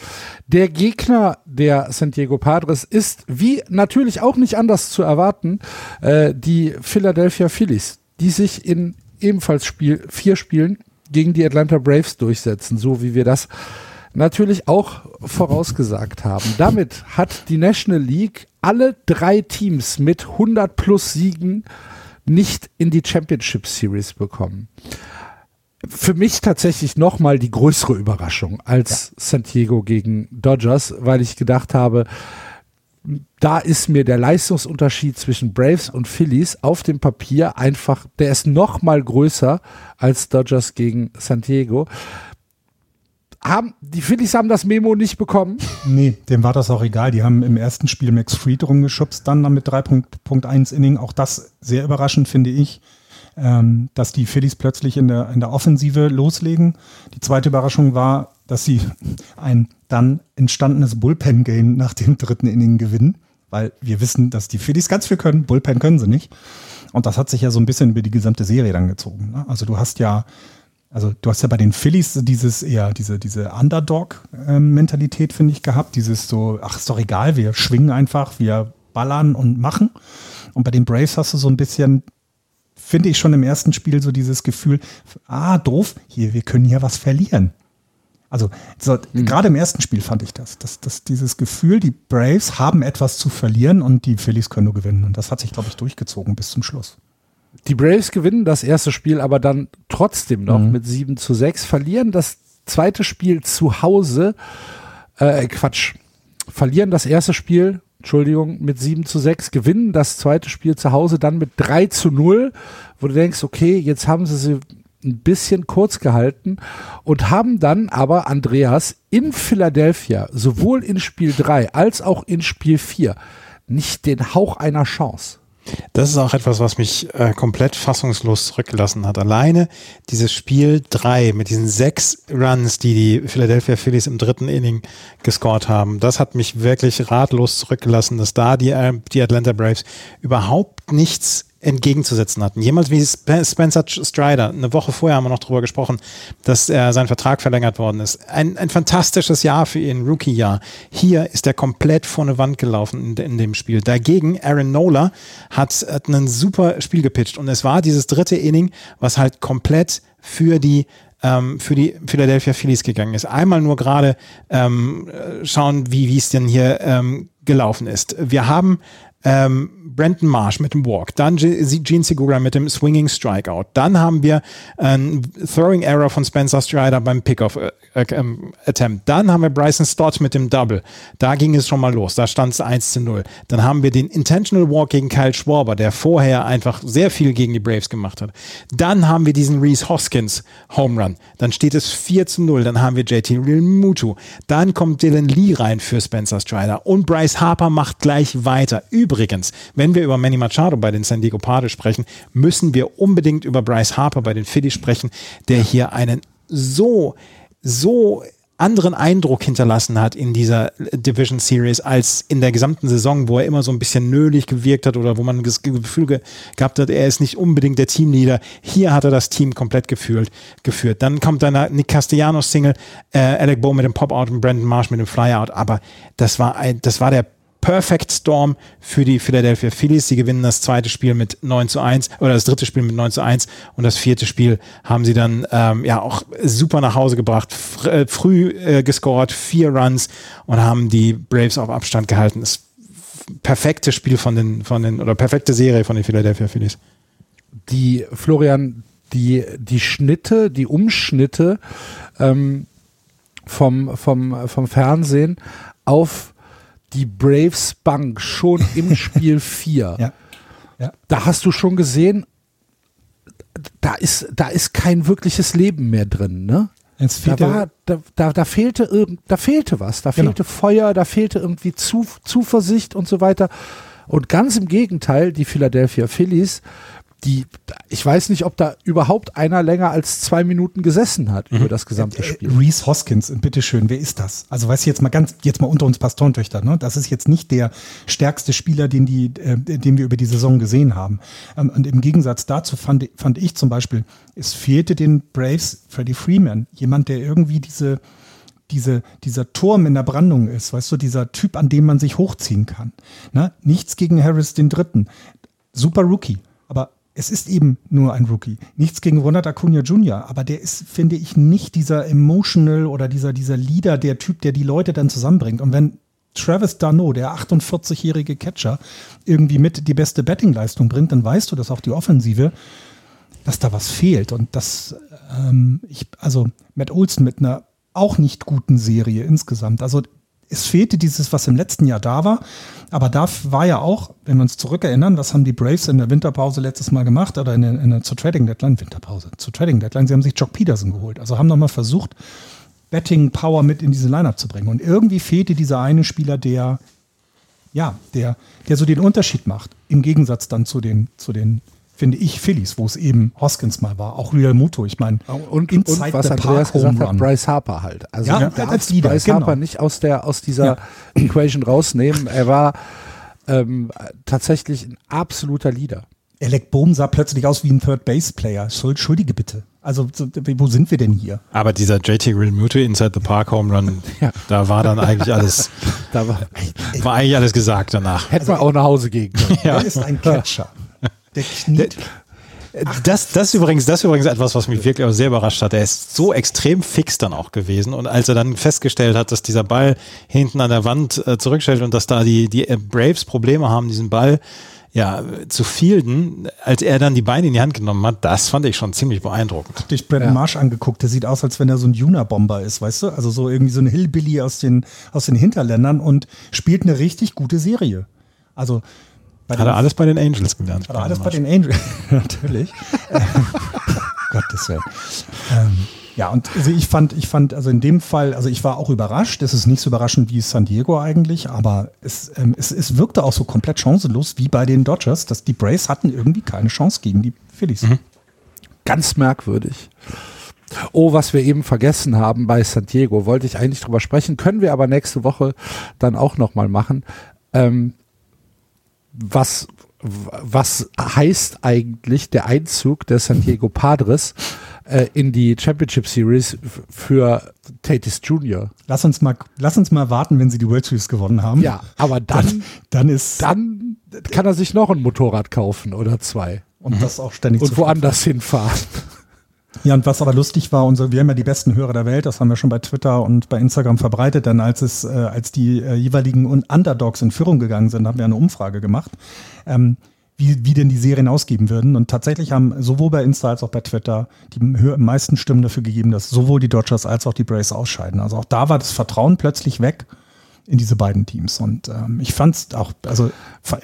Der Gegner der San Diego Padres ist, wie natürlich auch nicht anders zu erwarten, äh, die Philadelphia Phillies, die sich in ebenfalls Spiel, vier Spielen gegen die Atlanta Braves durchsetzen, so wie wir das natürlich auch vorausgesagt haben. Damit hat die National League alle drei Teams mit 100 plus Siegen nicht in die Championship Series bekommen. Für mich tatsächlich nochmal die größere Überraschung als ja. San Diego gegen Dodgers, weil ich gedacht habe, da ist mir der Leistungsunterschied zwischen Braves und Phillies auf dem Papier einfach, der ist noch mal größer als Dodgers gegen San Diego haben, die Phillies haben das Memo nicht bekommen. Nee, dem war das auch egal. Die haben im ersten Spiel Max Fried rumgeschubst, dann mit 3.1 Inning. Auch das sehr überraschend, finde ich, ähm, dass die Phillies plötzlich in der, in der Offensive loslegen. Die zweite Überraschung war, dass sie ein dann entstandenes Bullpen-Game nach dem dritten Inning gewinnen, weil wir wissen, dass die Phillies ganz viel können. Bullpen können sie nicht. Und das hat sich ja so ein bisschen über die gesamte Serie dann gezogen. Ne? Also du hast ja also du hast ja bei den Phillies dieses eher diese, diese Underdog-Mentalität, finde ich, gehabt. Dieses so, ach, ist doch egal, wir schwingen einfach, wir ballern und machen. Und bei den Braves hast du so ein bisschen, finde ich schon im ersten Spiel so dieses Gefühl, ah, doof, hier, wir können hier was verlieren. Also so, mhm. gerade im ersten Spiel fand ich das, dass, dass dieses Gefühl, die Braves haben etwas zu verlieren und die Phillies können nur gewinnen. Und das hat sich, glaube ich, durchgezogen bis zum Schluss. Die Braves gewinnen das erste Spiel aber dann trotzdem noch mhm. mit 7 zu 6, verlieren das zweite Spiel zu Hause, äh, Quatsch, verlieren das erste Spiel, Entschuldigung, mit 7 zu 6, gewinnen das zweite Spiel zu Hause dann mit 3 zu 0, wo du denkst, okay, jetzt haben sie sie ein bisschen kurz gehalten und haben dann aber Andreas in Philadelphia sowohl in Spiel 3 als auch in Spiel 4 nicht den Hauch einer Chance. Das ist auch etwas, was mich äh, komplett fassungslos zurückgelassen hat. Alleine dieses Spiel 3 mit diesen sechs Runs, die die Philadelphia Phillies im dritten Inning gescored haben, das hat mich wirklich ratlos zurückgelassen, dass da die, äh, die Atlanta Braves überhaupt nichts entgegenzusetzen hatten. Jemals wie Spencer Strider, eine Woche vorher haben wir noch darüber gesprochen, dass äh, sein Vertrag verlängert worden ist. Ein, ein fantastisches Jahr für ihn, Rookie-Jahr. Hier ist er komplett vor eine Wand gelaufen in, in dem Spiel. Dagegen, Aaron Nola hat, hat ein super Spiel gepitcht und es war dieses dritte Inning, was halt komplett für die ähm, für die Philadelphia Phillies gegangen ist. Einmal nur gerade ähm, schauen, wie wie es denn hier ähm, gelaufen ist. Wir haben ähm, Brandon Marsh mit dem Walk, dann Gene Segura mit dem Swinging Strikeout, dann haben wir ein Throwing Error von Spencer Strider beim Pickoff äh, äh, ähm, Attempt, dann haben wir Bryson Stott mit dem Double, da ging es schon mal los, da stand es 1 zu 0. Dann haben wir den Intentional Walk gegen Kyle Schwarber, der vorher einfach sehr viel gegen die Braves gemacht hat. Dann haben wir diesen Reese Hoskins Home Run, dann steht es 4 zu 0, dann haben wir JT Real Mutu, dann kommt Dylan Lee rein für Spencer Strider. Und Bryce Harper macht gleich weiter. Übrigens, wenn wir über Manny Machado bei den San Diego Padres sprechen, müssen wir unbedingt über Bryce Harper bei den Phillies sprechen, der hier einen so, so anderen Eindruck hinterlassen hat in dieser Division Series als in der gesamten Saison, wo er immer so ein bisschen nölig gewirkt hat oder wo man das Gefühl ge gehabt hat, er ist nicht unbedingt der Teamleader. Hier hat er das Team komplett gefühlt, geführt. Dann kommt dann Nick Castellanos Single, äh, Alec Bowe mit dem Pop-Out und Brandon Marsh mit dem Flyout. Aber das war ein, das war der Perfect Storm für die Philadelphia Phillies. Sie gewinnen das zweite Spiel mit 9 zu 1 oder das dritte Spiel mit 9 zu 1 und das vierte Spiel haben sie dann ähm, ja auch super nach Hause gebracht, fr äh, früh äh, gescored, vier Runs und haben die Braves auf Abstand gehalten. Das perfekte Spiel von den, von den, oder perfekte Serie von den Philadelphia Phillies. Die, Florian, die, die Schnitte, die Umschnitte ähm, vom, vom, vom Fernsehen auf die Braves Bank schon im Spiel 4. Ja. Ja. Da hast du schon gesehen, da ist, da ist kein wirkliches Leben mehr drin, ne? Da, war, da, da, da, fehlte irgend, da fehlte was, da genau. fehlte Feuer, da fehlte irgendwie Zu, Zuversicht und so weiter. Und ganz im Gegenteil, die Philadelphia Phillies die, ich weiß nicht, ob da überhaupt einer länger als zwei Minuten gesessen hat mhm. über das gesamte äh, äh, Spiel. Reese Hoskins, bitteschön, wer ist das? Also weiß ich jetzt mal ganz, jetzt mal unter uns Pastorentöchter, ne? Das ist jetzt nicht der stärkste Spieler, den die, äh, den wir über die Saison gesehen haben. Ähm, und im Gegensatz dazu fand, fand ich zum Beispiel, es fehlte den Braves Freddie Freeman, jemand, der irgendwie diese, diese, dieser Turm in der Brandung ist, weißt du, dieser Typ, an dem man sich hochziehen kann. Ne? Nichts gegen Harris den Dritten. Super Rookie. Es ist eben nur ein Rookie. Nichts gegen Ronald Acuna Jr., aber der ist, finde ich, nicht dieser emotional oder dieser, dieser Leader, der Typ, der die Leute dann zusammenbringt. Und wenn Travis Dano, der 48-jährige Catcher, irgendwie mit die beste Bettingleistung bringt, dann weißt du, dass auch die Offensive, dass da was fehlt. Und das, ähm, ich, also Matt Olson mit einer auch nicht guten Serie insgesamt. Also es fehlte dieses, was im letzten Jahr da war. Aber da war ja auch, wenn wir uns zurückerinnern, was haben die Braves in der Winterpause letztes Mal gemacht oder in der, in der zur Trading Deadline, Winterpause, zur Trading Deadline, sie haben sich Jock Peterson geholt. Also haben nochmal versucht, Betting Power mit in diese Lineup zu bringen. Und irgendwie fehlte dieser eine Spieler, der, ja, der, der so den Unterschied macht. Im Gegensatz dann zu den, zu den finde ich, Phillies, wo es eben Hoskins mal war, auch Real Muto. Ich meine, und, und was Andreas gesagt hat, Bryce Harper halt. Also ja, ja als Leader, Bryce genau. Harper nicht aus der aus dieser ja. Equation rausnehmen. Er war ähm, tatsächlich ein absoluter Leader. Alec Bohm sah plötzlich aus wie ein Third Base Player. Entschuldige bitte. Also wo sind wir denn hier? Aber dieser JT Real Muto Inside the Park Home Run, ja. da war dann eigentlich alles, da war, war eigentlich alles gesagt danach. Hätte man auch nach Hause gehen können. Ja. Er ist ein Catcher. Der kniet. Das, das, übrigens, das ist übrigens etwas, was mich wirklich auch sehr überrascht hat. Er ist so extrem fix dann auch gewesen. Und als er dann festgestellt hat, dass dieser Ball hinten an der Wand äh, zurückstellt und dass da die, die Braves Probleme haben, diesen Ball ja, zu fielden, als er dann die Beine in die Hand genommen hat, das fand ich schon ziemlich beeindruckend. Ich dich Brandon ja. Marsh angeguckt, der sieht aus, als wenn er so ein Juna-Bomber ist, weißt du? Also so irgendwie so ein Hillbilly aus den, aus den Hinterländern und spielt eine richtig gute Serie. Also hat er alles bei den Angels gelernt? Hat er alles bei den Angels, natürlich. Gottes Willen. Ähm, ja, und also ich fand, ich fand, also in dem Fall, also ich war auch überrascht. Es ist nicht so überraschend wie San Diego eigentlich, aber es, ähm, es, es wirkte auch so komplett chancenlos wie bei den Dodgers, dass die Braves hatten irgendwie keine Chance gegen die Phillies. Mhm. Ganz merkwürdig. Oh, was wir eben vergessen haben bei San Diego, wollte ich eigentlich drüber sprechen, können wir aber nächste Woche dann auch nochmal machen. Ähm, was was heißt eigentlich der Einzug der San Diego Padres äh, in die Championship Series für Tatis Jr. Lass uns mal, lass uns mal warten, wenn sie die World Series gewonnen haben. Ja, aber dann, dann, dann ist, dann kann er sich noch ein Motorrad kaufen oder zwei. Und mhm. das auch ständig und woanders hinfahren. Ja, und was aber lustig war, unser, wir haben ja die besten Hörer der Welt, das haben wir schon bei Twitter und bei Instagram verbreitet, denn als es, äh, als die äh, jeweiligen Underdogs in Führung gegangen sind, haben wir eine Umfrage gemacht, ähm, wie, wie denn die Serien ausgeben würden. Und tatsächlich haben sowohl bei Insta als auch bei Twitter die meisten Stimmen dafür gegeben, dass sowohl die Dodgers als auch die Braves ausscheiden. Also auch da war das Vertrauen plötzlich weg in diese beiden Teams. Und ähm, ich fand es auch, also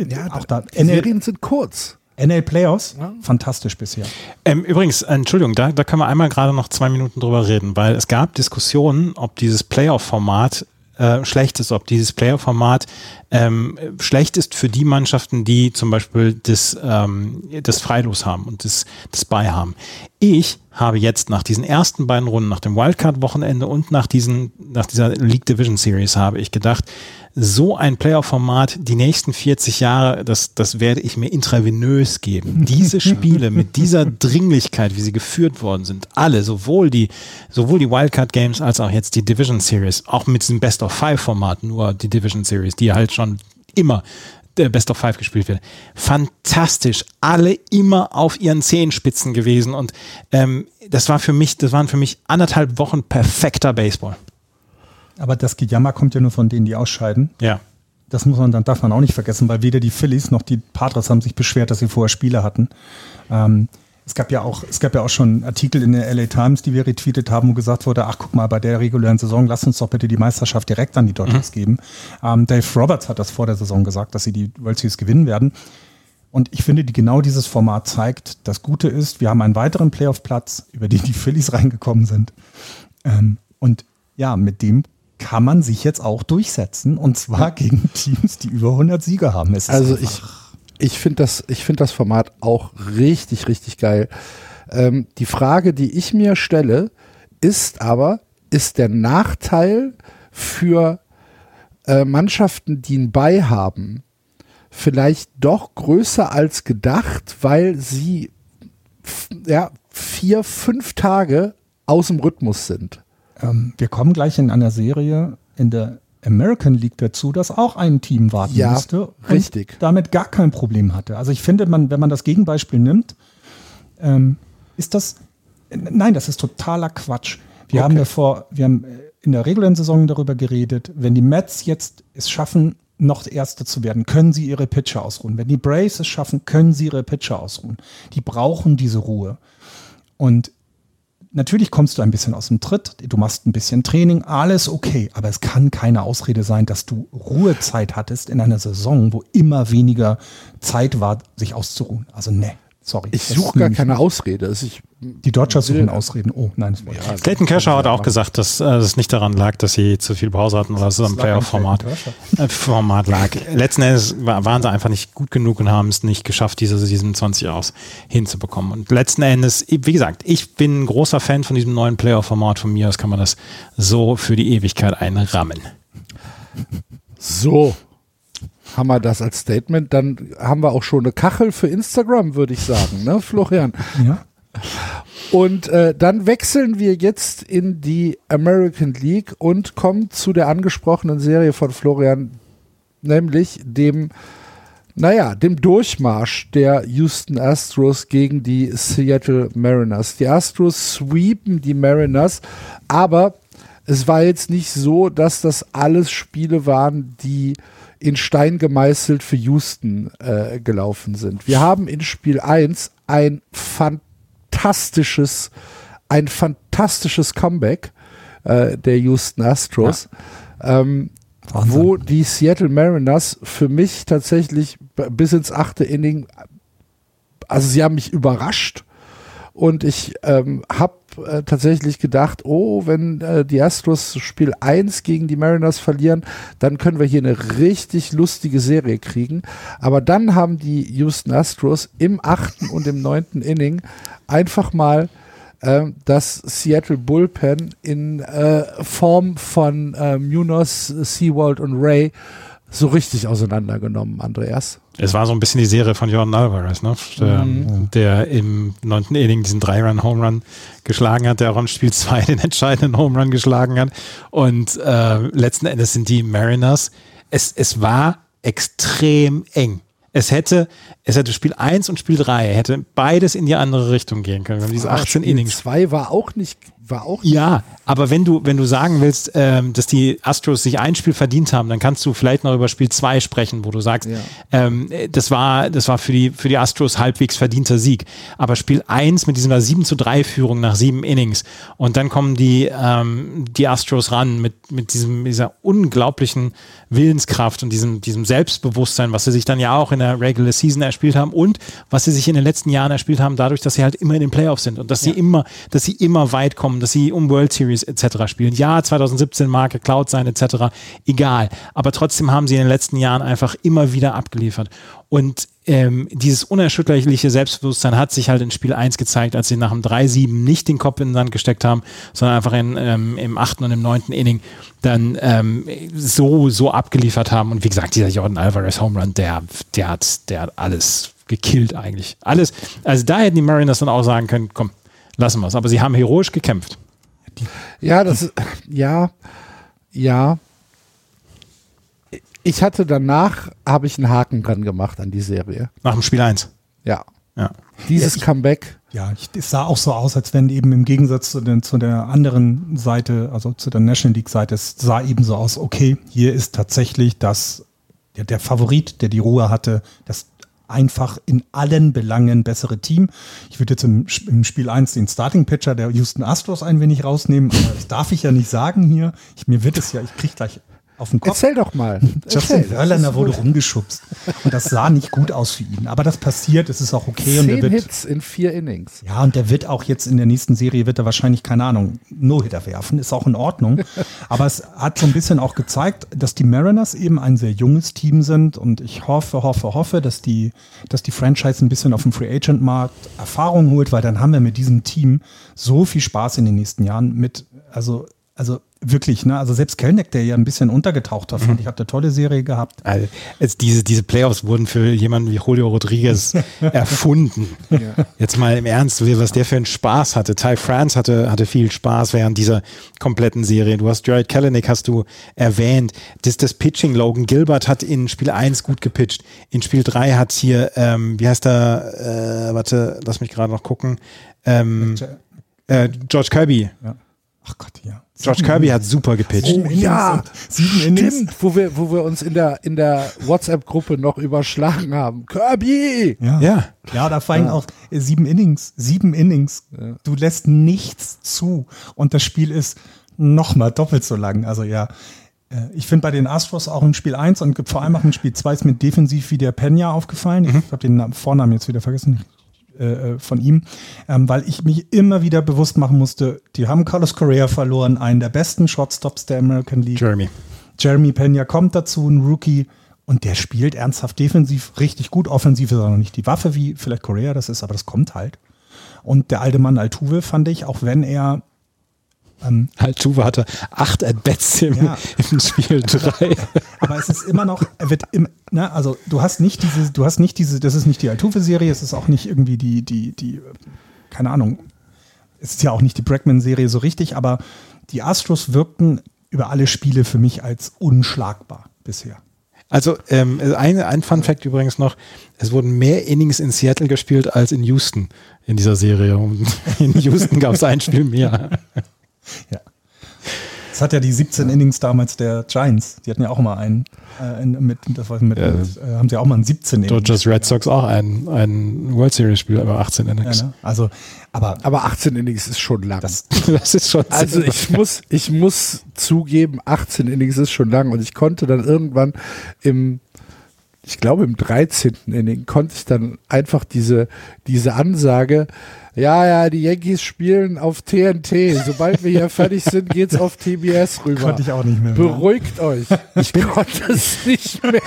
ja, auch da. Die Serien sind kurz. NL Playoffs, ja. fantastisch bisher. Ähm, übrigens, Entschuldigung, da, da können wir einmal gerade noch zwei Minuten drüber reden, weil es gab Diskussionen, ob dieses Playoff-Format äh, schlecht ist, ob dieses Playoff-Format ähm, schlecht ist für die Mannschaften, die zum Beispiel das, ähm, das Freilos haben und das, das Bei haben. Ich habe jetzt nach diesen ersten beiden Runden, nach dem Wildcard-Wochenende und nach, diesen, nach dieser League Division Series habe ich gedacht, so ein Playoff-Format die nächsten 40 Jahre, das, das werde ich mir intravenös geben. Diese Spiele mit dieser Dringlichkeit, wie sie geführt worden sind, alle, sowohl die, sowohl die Wildcard-Games als auch jetzt die Division Series, auch mit diesem Best-of-Five-Format, nur die Division Series, die halt schon immer der Best of Five gespielt wird. Fantastisch. Alle immer auf ihren Zehenspitzen gewesen. Und ähm, das war für mich, das waren für mich anderthalb Wochen perfekter Baseball. Aber das Gejammer kommt ja nur von denen, die ausscheiden. Ja. Das muss man, dann darf man auch nicht vergessen, weil weder die Phillies noch die Padres haben sich beschwert, dass sie vorher Spiele hatten. Ähm, es gab ja auch, es gab ja auch schon Artikel in der LA Times, die wir retweetet haben, wo gesagt wurde, ach guck mal, bei der regulären Saison, lass uns doch bitte die Meisterschaft direkt an die Dodgers mhm. geben. Ähm, Dave Roberts hat das vor der Saison gesagt, dass sie die World Series gewinnen werden. Und ich finde, die, genau dieses Format zeigt, das Gute ist, wir haben einen weiteren Playoff-Platz, über den die Phillies reingekommen sind. Ähm, und ja, mit dem kann man sich jetzt auch durchsetzen und zwar gegen Teams, die über 100 Siege haben. also ich, ich finde das, find das Format auch richtig, richtig geil. Ähm, die Frage, die ich mir stelle, ist aber, ist der Nachteil für äh, Mannschaften, die ihn bei haben, vielleicht doch größer als gedacht, weil sie ja, vier, fünf Tage aus dem Rhythmus sind. Ähm, wir kommen gleich in einer Serie in der American League dazu, das auch ein Team warten ja, musste und richtig. damit gar kein Problem hatte. Also ich finde, man, wenn man das Gegenbeispiel nimmt, ähm, ist das, nein, das ist totaler Quatsch. Wir okay. haben ja vor, wir haben in der regulären Saison darüber geredet, wenn die Mets jetzt es schaffen, noch Erste zu werden, können sie ihre Pitcher ausruhen. Wenn die Braves es schaffen, können sie ihre Pitcher ausruhen. Die brauchen diese Ruhe. Und natürlich kommst du ein bisschen aus dem Tritt, du machst ein bisschen Training, alles okay, aber es kann keine Ausrede sein, dass du Ruhezeit hattest in einer Saison, wo immer weniger Zeit war, sich auszuruhen. Also ne. Sorry. Ich suche gar keine Ausrede. Also ich die Dodgers suchen Ausreden. Oh, nein, das wollte ja, Clayton Kershaw hat auch gesagt, dass äh, es nicht daran lag, dass sie zu viel Pause hatten oder dass es am Playoff-Format äh, Format lag. Letzten Endes waren sie einfach nicht gut genug und haben es nicht geschafft, diese 27 aus hinzubekommen. Und letzten Endes, wie gesagt, ich bin ein großer Fan von diesem neuen Playoff-Format. Von mir aus kann man das so für die Ewigkeit einrammen. So, haben wir das als Statement. Dann haben wir auch schon eine Kachel für Instagram, würde ich sagen, ne, Florian? Ja. Und äh, dann wechseln wir jetzt in die American League und kommen zu der angesprochenen Serie von Florian, nämlich dem, naja, dem Durchmarsch der Houston Astros gegen die Seattle Mariners. Die Astros sweepen die Mariners, aber es war jetzt nicht so, dass das alles Spiele waren, die in Stein gemeißelt für Houston äh, gelaufen sind. Wir haben in Spiel 1 ein fantastisches, ein fantastisches Comeback äh, der Houston Astros, ja. ähm, wo die Seattle Mariners für mich tatsächlich bis ins achte Inning, also sie haben mich überrascht und ich ähm, habe äh, tatsächlich gedacht, oh, wenn äh, die Astros Spiel 1 gegen die Mariners verlieren, dann können wir hier eine richtig lustige Serie kriegen. Aber dann haben die Houston Astros im achten und im neunten Inning einfach mal äh, das Seattle Bullpen in äh, Form von äh, Munoz, Seawald und Ray so richtig auseinandergenommen, Andreas? Es war so ein bisschen die Serie von Jordan Alvarez, ne? der, mhm. der im neunten Inning diesen Drei-Run-Home-Run geschlagen hat, der auch im Spiel 2 den entscheidenden Home-Run geschlagen hat. Und äh, letzten Endes sind die Mariners, es, es war extrem eng. Es hätte, es hätte Spiel 1 und Spiel 3, hätte beides in die andere Richtung gehen können. Wir haben diese 18 Spiel Innings. 2 war auch nicht war auch. Ja, aber wenn du, wenn du sagen willst, ähm, dass die Astros sich ein Spiel verdient haben, dann kannst du vielleicht noch über Spiel zwei sprechen, wo du sagst, ja. ähm, das war, das war für die, für die Astros halbwegs verdienter Sieg. Aber Spiel eins mit dieser 7 zu 3 Führung nach sieben Innings und dann kommen die, ähm, die Astros ran mit, mit diesem, dieser unglaublichen Willenskraft und diesem, diesem Selbstbewusstsein, was sie sich dann ja auch in der Regular Season erspielt haben und was sie sich in den letzten Jahren erspielt haben, dadurch, dass sie halt immer in den Playoffs sind und dass ja. sie immer, dass sie immer weit kommen, dass sie um World Series etc. spielen. Ja, 2017 mag geklaut sein etc. Egal. Aber trotzdem haben sie in den letzten Jahren einfach immer wieder abgeliefert. Und ähm, dieses unerschütterliche Selbstbewusstsein hat sich halt in Spiel 1 gezeigt, als sie nach dem 3-7 nicht den Kopf in den Sand gesteckt haben, sondern einfach in, ähm, im 8. und im 9. Inning dann ähm, so, so abgeliefert haben. Und wie gesagt, dieser Jordan Alvarez Home Run, der, der, hat, der hat alles gekillt eigentlich. Alles. Also da hätten die Mariners dann auch sagen können, komm, lassen wir es. Aber sie haben heroisch gekämpft. Ja, das ist, ja, ja, ich hatte danach, habe ich einen Haken dran gemacht an die Serie. Nach dem Spiel 1? Ja. ja. Dieses ja, ich, Comeback. Ja, ich, es sah auch so aus, als wenn eben im Gegensatz zu, den, zu der anderen Seite, also zu der National League Seite, es sah eben so aus, okay, hier ist tatsächlich das, der, der Favorit, der die Ruhe hatte, das einfach in allen Belangen bessere Team. Ich würde jetzt im, im, Spiel 1 den Starting Pitcher der Houston Astros ein wenig rausnehmen, aber das darf ich ja nicht sagen hier. Ich, mir wird es ja, ich kriege gleich auf dem Kopf. Erzähl doch mal. Justin Verlander wurde rumgeschubst. Und das sah nicht gut aus für ihn. Aber das passiert, es ist auch okay. Zehn und wird, Hits in vier Innings. Ja, und der wird auch jetzt in der nächsten Serie, wird er wahrscheinlich, keine Ahnung, No-Hitter werfen. Ist auch in Ordnung. Aber es hat so ein bisschen auch gezeigt, dass die Mariners eben ein sehr junges Team sind. Und ich hoffe, hoffe, hoffe, dass die, dass die Franchise ein bisschen auf dem Free Agent Markt Erfahrung holt, weil dann haben wir mit diesem Team so viel Spaß in den nächsten Jahren mit, also, also Wirklich, ne? Also selbst Kelneck, der ja ein bisschen untergetaucht war, fand mhm. ich, hat eine tolle Serie gehabt. Also, es, diese, diese Playoffs wurden für jemanden wie Julio Rodriguez erfunden. Ja. Jetzt mal im Ernst, was der für einen Spaß hatte. Ty France hatte, hatte viel Spaß während dieser kompletten Serie. Du hast Jared Kelenic, hast du erwähnt. Das, das Pitching, Logan Gilbert hat in Spiel 1 gut gepitcht. In Spiel 3 hat hier, ähm, wie heißt der, äh, warte, lass mich gerade noch gucken, ähm, äh, George Kirby. Ja. Ach Gott, ja. George Kirby hat super gepitcht. Oh, ja, sieben stimmt, wo wir, wo wir uns in der, in der WhatsApp-Gruppe noch überschlagen haben. Kirby! Ja, ja. ja da fallen ja. auch äh, sieben Innings. Sieben Innings. Ja. Du lässt nichts zu. Und das Spiel ist nochmal doppelt so lang. Also ja, äh, ich finde bei den Astros auch im Spiel 1 und vor allem auch im Spiel 2 ist mir defensiv wie der Pena aufgefallen. Mhm. Ich habe den Vornamen jetzt wieder vergessen. Äh, äh, von ihm, ähm, weil ich mich immer wieder bewusst machen musste, die haben Carlos Correa verloren, einen der besten Shortstops der American League. Jeremy. Jeremy Pena kommt dazu, ein Rookie. Und der spielt ernsthaft defensiv richtig gut. Offensiv ist er noch nicht die Waffe, wie vielleicht Correa das ist, aber das kommt halt. Und der alte Mann Altuve fand ich, auch wenn er ähm, Altuve hatte acht At-Bats im, ja. im Spiel drei. Aber es ist immer noch, er wird im, ne, also du hast nicht diese, du hast nicht diese, das ist nicht die Altuve-Serie, es ist auch nicht irgendwie die, die, die, keine Ahnung, es ist ja auch nicht die Bregman-Serie so richtig, aber die Astros wirkten über alle Spiele für mich als unschlagbar bisher. Also ähm, ein, ein Fun Fact übrigens noch, es wurden mehr Innings in Seattle gespielt als in Houston in dieser Serie. Und in Houston gab es ein Spiel mehr. Ja. Das hat ja die 17 Innings damals der Giants. Die hatten ja auch mal einen. Äh, mit, das war mit, ja. mit äh, haben sie auch mal einen 17 Innings. Dodgers Red Sox auch ein, ein World Series Spiel, aber 18 Innings. Ja, ne? Also, aber, aber 18 Innings ist schon lang. Das, das ist schon Also ich muss, ich muss zugeben, 18 Innings ist schon lang und ich konnte dann irgendwann im ich glaube im 13. Inning konnte ich dann einfach diese, diese Ansage, Ja, ja, die Yankees spielen auf TNT. Sobald wir hier fertig sind, geht's auf TBS rüber. Konnte ich auch nicht mehr. Beruhigt euch. Ich konnte es nicht mehr.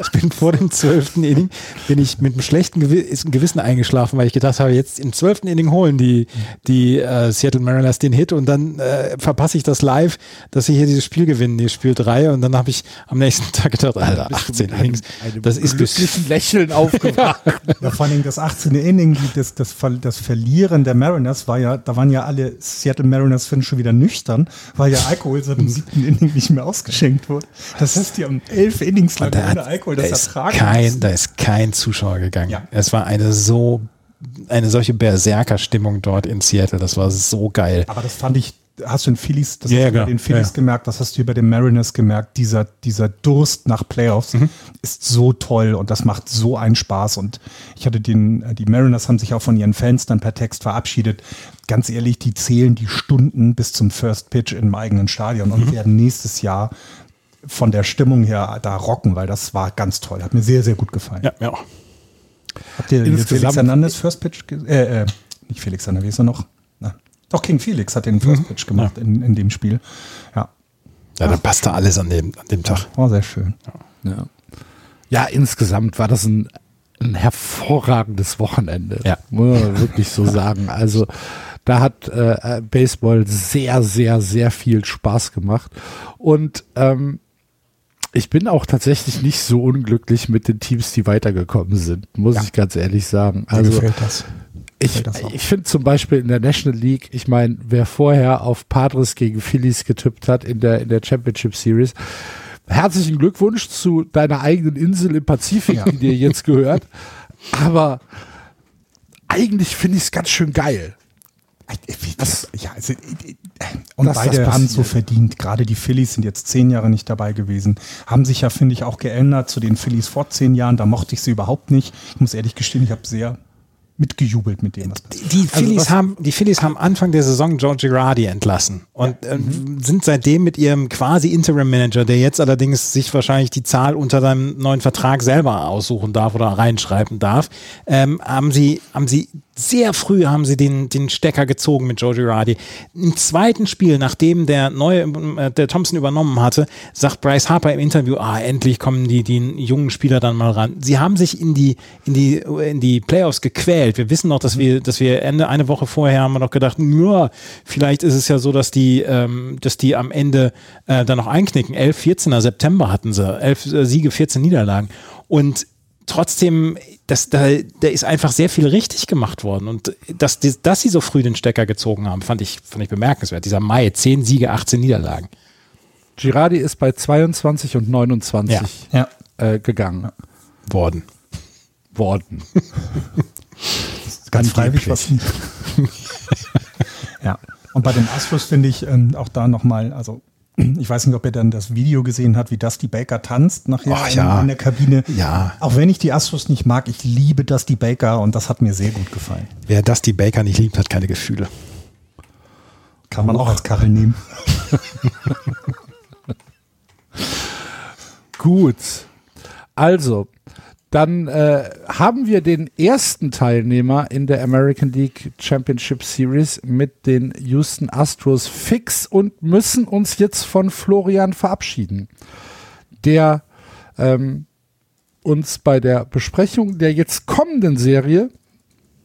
Ich bin vor dem zwölften Inning, bin ich mit einem schlechten Gewissen eingeschlafen, weil ich gedacht habe, jetzt im zwölften Inning holen die, die äh, Seattle Mariners den Hit und dann äh, verpasse ich das live, dass sie hier dieses Spiel gewinnen, die Spiel 3 und dann habe ich am nächsten Tag gedacht, Alter, 18 Innings, das ist glücklichen Lächeln aufgewacht. ja, vor allem das 18. Inning, das, das, das Verlieren der Mariners war ja, da waren ja alle Seattle Mariners Fans schon wieder nüchtern, weil ja Alkohol seit dem siebten Inning nicht mehr ausgeschenkt wurde. Das heißt, die haben elf Innings lang ohne Alkohol das da ertragen. Kein, da ist kein Zuschauer gegangen. Ja. Es war eine so eine solche Berserker-Stimmung dort in Seattle. Das war so geil. Aber das fand ich hast du in Phillies, das ja, hast du genau. bei den Phillies ja. gemerkt, das hast du über den Mariners gemerkt, dieser, dieser Durst nach Playoffs mhm. ist so toll und das macht so einen Spaß und ich hatte den, die Mariners haben sich auch von ihren Fans dann per Text verabschiedet. Ganz ehrlich, die zählen die Stunden bis zum First Pitch im eigenen Stadion mhm. und werden nächstes Jahr von der Stimmung her da rocken, weil das war ganz toll. Hat mir sehr, sehr gut gefallen. Ja, ja. Habt ihr Felix Hernandez First Pitch, äh, äh, nicht Felix Hernandez, wie ist er noch? Doch, King Felix hat den First mhm. Pitch gemacht ja. in, in dem Spiel. Ja. Ja, da passte alles an dem, an dem Tag. War sehr schön. Ja. ja. ja insgesamt war das ein, ein hervorragendes Wochenende. Ja. Muss man wirklich so sagen. Also, da hat äh, Baseball sehr, sehr, sehr viel Spaß gemacht. Und ähm, ich bin auch tatsächlich nicht so unglücklich mit den Teams, die weitergekommen sind, muss ja. ich ganz ehrlich sagen. Also, Mir gefällt das. Ich, ich finde zum Beispiel in der National League, ich meine, wer vorher auf Padres gegen Phillies getippt hat in der, in der Championship Series, herzlichen Glückwunsch zu deiner eigenen Insel im Pazifik, ja. die dir jetzt gehört. Aber eigentlich finde ich es ganz schön geil. Das, ja, also, und das, beide haben so verdient. Gerade die Phillies sind jetzt zehn Jahre nicht dabei gewesen. Haben sich ja, finde ich, auch geändert zu den Phillies vor zehn Jahren. Da mochte ich sie überhaupt nicht. Ich muss ehrlich gestehen, ich habe sehr mitgejubelt mit dem, was passiert. Die Phillies, also haben, die Phillies haben Anfang der Saison Joe Girardi entlassen und ja. mhm. sind seitdem mit ihrem quasi Interim-Manager, der jetzt allerdings sich wahrscheinlich die Zahl unter seinem neuen Vertrag selber aussuchen darf oder reinschreiben darf, ähm, haben sie, haben sie sehr früh haben sie den, den Stecker gezogen mit Joe Girardi. Im zweiten Spiel, nachdem der neue, äh, der Thompson übernommen hatte, sagt Bryce Harper im Interview, ah, endlich kommen die, die jungen Spieler dann mal ran. Sie haben sich in die, in die, in die Playoffs gequält. Wir wissen noch, dass wir, dass wir Ende, eine Woche vorher haben wir noch gedacht, nur vielleicht ist es ja so, dass die, ähm, dass die am Ende äh, dann noch einknicken. 11, 14. September hatten sie, 11 äh, Siege, 14 Niederlagen. Und trotzdem, das, da, da ist einfach sehr viel richtig gemacht worden. Und dass, dass sie so früh den Stecker gezogen haben, fand ich, fand ich bemerkenswert. Dieser Mai, 10 Siege, 18 Niederlagen. Girardi ist bei 22 und 29 ja. Äh, gegangen. Worden. Worden. ganz freiwillig was. ja. Und bei den Astros finde ich ähm, auch da nochmal, also ich weiß nicht, ob er dann das Video gesehen hat, wie Dusty Baker tanzt nachher oh, ja. in, der Kabine. Ja. Auch wenn ich die Astros nicht mag, ich liebe Dusty Baker und das hat mir sehr gut gefallen. Wer Dusty Baker nicht liebt, hat keine Gefühle. Kann man oh. auch als Kachel nehmen. gut. Also, dann äh, haben wir den ersten Teilnehmer in der American League Championship Series mit den Houston Astros fix und müssen uns jetzt von Florian verabschieden, der ähm, uns bei der Besprechung der jetzt kommenden Serie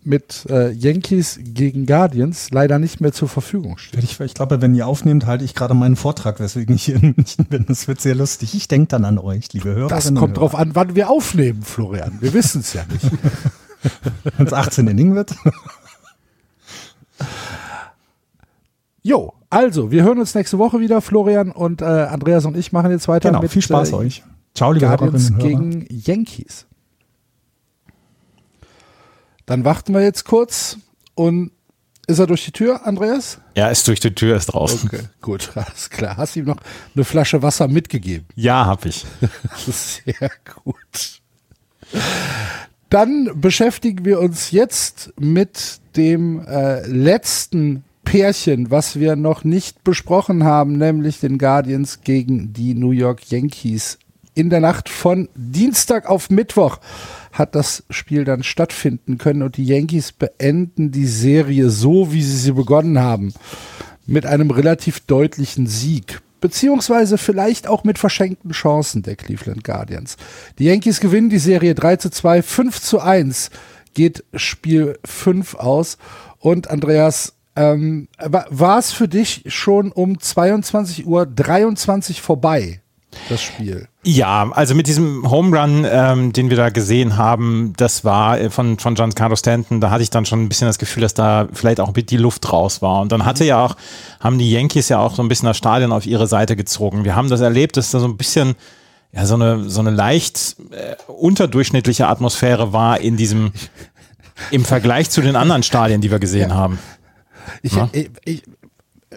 mit äh, Yankees gegen Guardians leider nicht mehr zur Verfügung steht. Ich, ich glaube, wenn ihr aufnehmt, halte ich gerade meinen Vortrag, weswegen ich hier in München bin. Das wird sehr lustig. Ich denke dann an euch, liebe Hörer. Das kommt drauf an, wann wir aufnehmen, Florian. Wir wissen es ja nicht. wenn es 18 Inning wird. Jo, also, wir hören uns nächste Woche wieder. Florian und äh, Andreas und ich machen jetzt weiter genau, mit viel Spaß äh, euch. Ciao, liebe Guardians gegen Yankees. Dann warten wir jetzt kurz und ist er durch die Tür, Andreas? Ja, ist durch die Tür, ist draußen. Okay, gut, alles klar. Hast du ihm noch eine Flasche Wasser mitgegeben? Ja, habe ich. Sehr gut. Dann beschäftigen wir uns jetzt mit dem äh, letzten Pärchen, was wir noch nicht besprochen haben, nämlich den Guardians gegen die New York Yankees in der Nacht von Dienstag auf Mittwoch hat das Spiel dann stattfinden können und die Yankees beenden die Serie so, wie sie sie begonnen haben. Mit einem relativ deutlichen Sieg. Beziehungsweise vielleicht auch mit verschenkten Chancen der Cleveland Guardians. Die Yankees gewinnen die Serie 3 zu 2, 5 zu 1 geht Spiel 5 aus. Und Andreas, ähm, war es für dich schon um 22.23 Uhr vorbei? Das Spiel. Ja, also mit diesem Home Run, ähm, den wir da gesehen haben, das war äh, von, von Giancarlo Stanton, da hatte ich dann schon ein bisschen das Gefühl, dass da vielleicht auch ein bisschen die Luft raus war. Und dann hatte ja auch, haben die Yankees ja auch so ein bisschen das Stadion auf ihre Seite gezogen. Wir haben das erlebt, dass da so ein bisschen ja, so eine, so eine leicht äh, unterdurchschnittliche Atmosphäre war in diesem, im Vergleich zu den anderen Stadien, die wir gesehen ja. haben. Ich, ich, ich,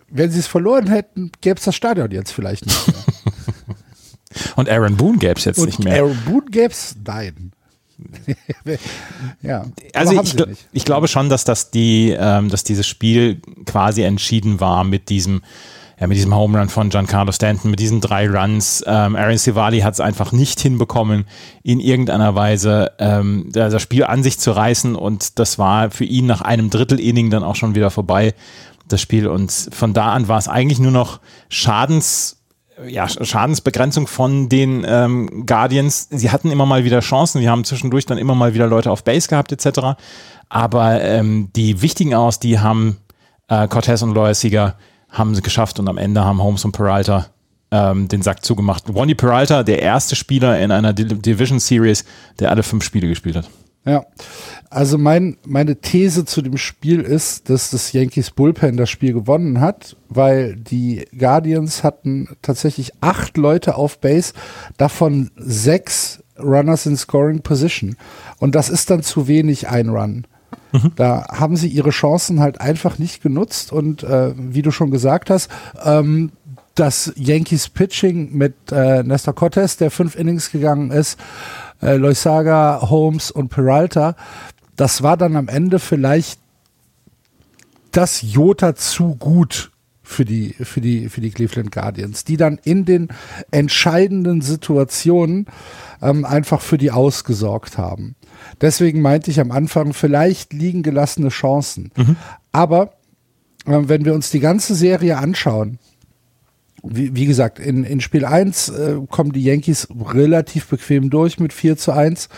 wenn sie es verloren hätten, gäbe es das Stadion jetzt vielleicht nicht. Und Aaron Boone gäbe es jetzt Und nicht mehr. Aaron Boone gäbe es, nein. ja, also ich, ich, glaube schon, dass das die, ähm, dass dieses Spiel quasi entschieden war mit diesem, ja, mit diesem Home Run von Giancarlo Stanton, mit diesen drei Runs. Ähm, Aaron Sivali hat es einfach nicht hinbekommen, in irgendeiner Weise ähm, das Spiel an sich zu reißen und das war für ihn nach einem Drittel Inning dann auch schon wieder vorbei, das Spiel. Und von da an war es eigentlich nur noch Schadens ja, Schadensbegrenzung von den ähm, Guardians. Sie hatten immer mal wieder Chancen, sie haben zwischendurch dann immer mal wieder Leute auf Base gehabt etc. Aber ähm, die wichtigen aus, die haben äh, Cortez und Loyer Sieger haben sie geschafft und am Ende haben Holmes und Peralta ähm, den Sack zugemacht. Ronnie Peralta, der erste Spieler in einer Division Series, der alle fünf Spiele gespielt hat. Ja, also mein, meine These zu dem Spiel ist, dass das Yankees Bullpen das Spiel gewonnen hat, weil die Guardians hatten tatsächlich acht Leute auf Base, davon sechs Runners in Scoring Position. Und das ist dann zu wenig ein Run. Mhm. Da haben sie ihre Chancen halt einfach nicht genutzt und äh, wie du schon gesagt hast, ähm, das Yankees Pitching mit äh, Nestor Cortez, der fünf Innings gegangen ist, äh, Loisaga, Holmes und Peralta, das war dann am Ende vielleicht das Jota zu gut für die, für die, für die Cleveland Guardians, die dann in den entscheidenden Situationen ähm, einfach für die ausgesorgt haben. Deswegen meinte ich am Anfang, vielleicht liegen gelassene Chancen. Mhm. Aber äh, wenn wir uns die ganze Serie anschauen, wie, wie gesagt, in, in Spiel 1 äh, kommen die Yankees relativ bequem durch mit 4 zu 1,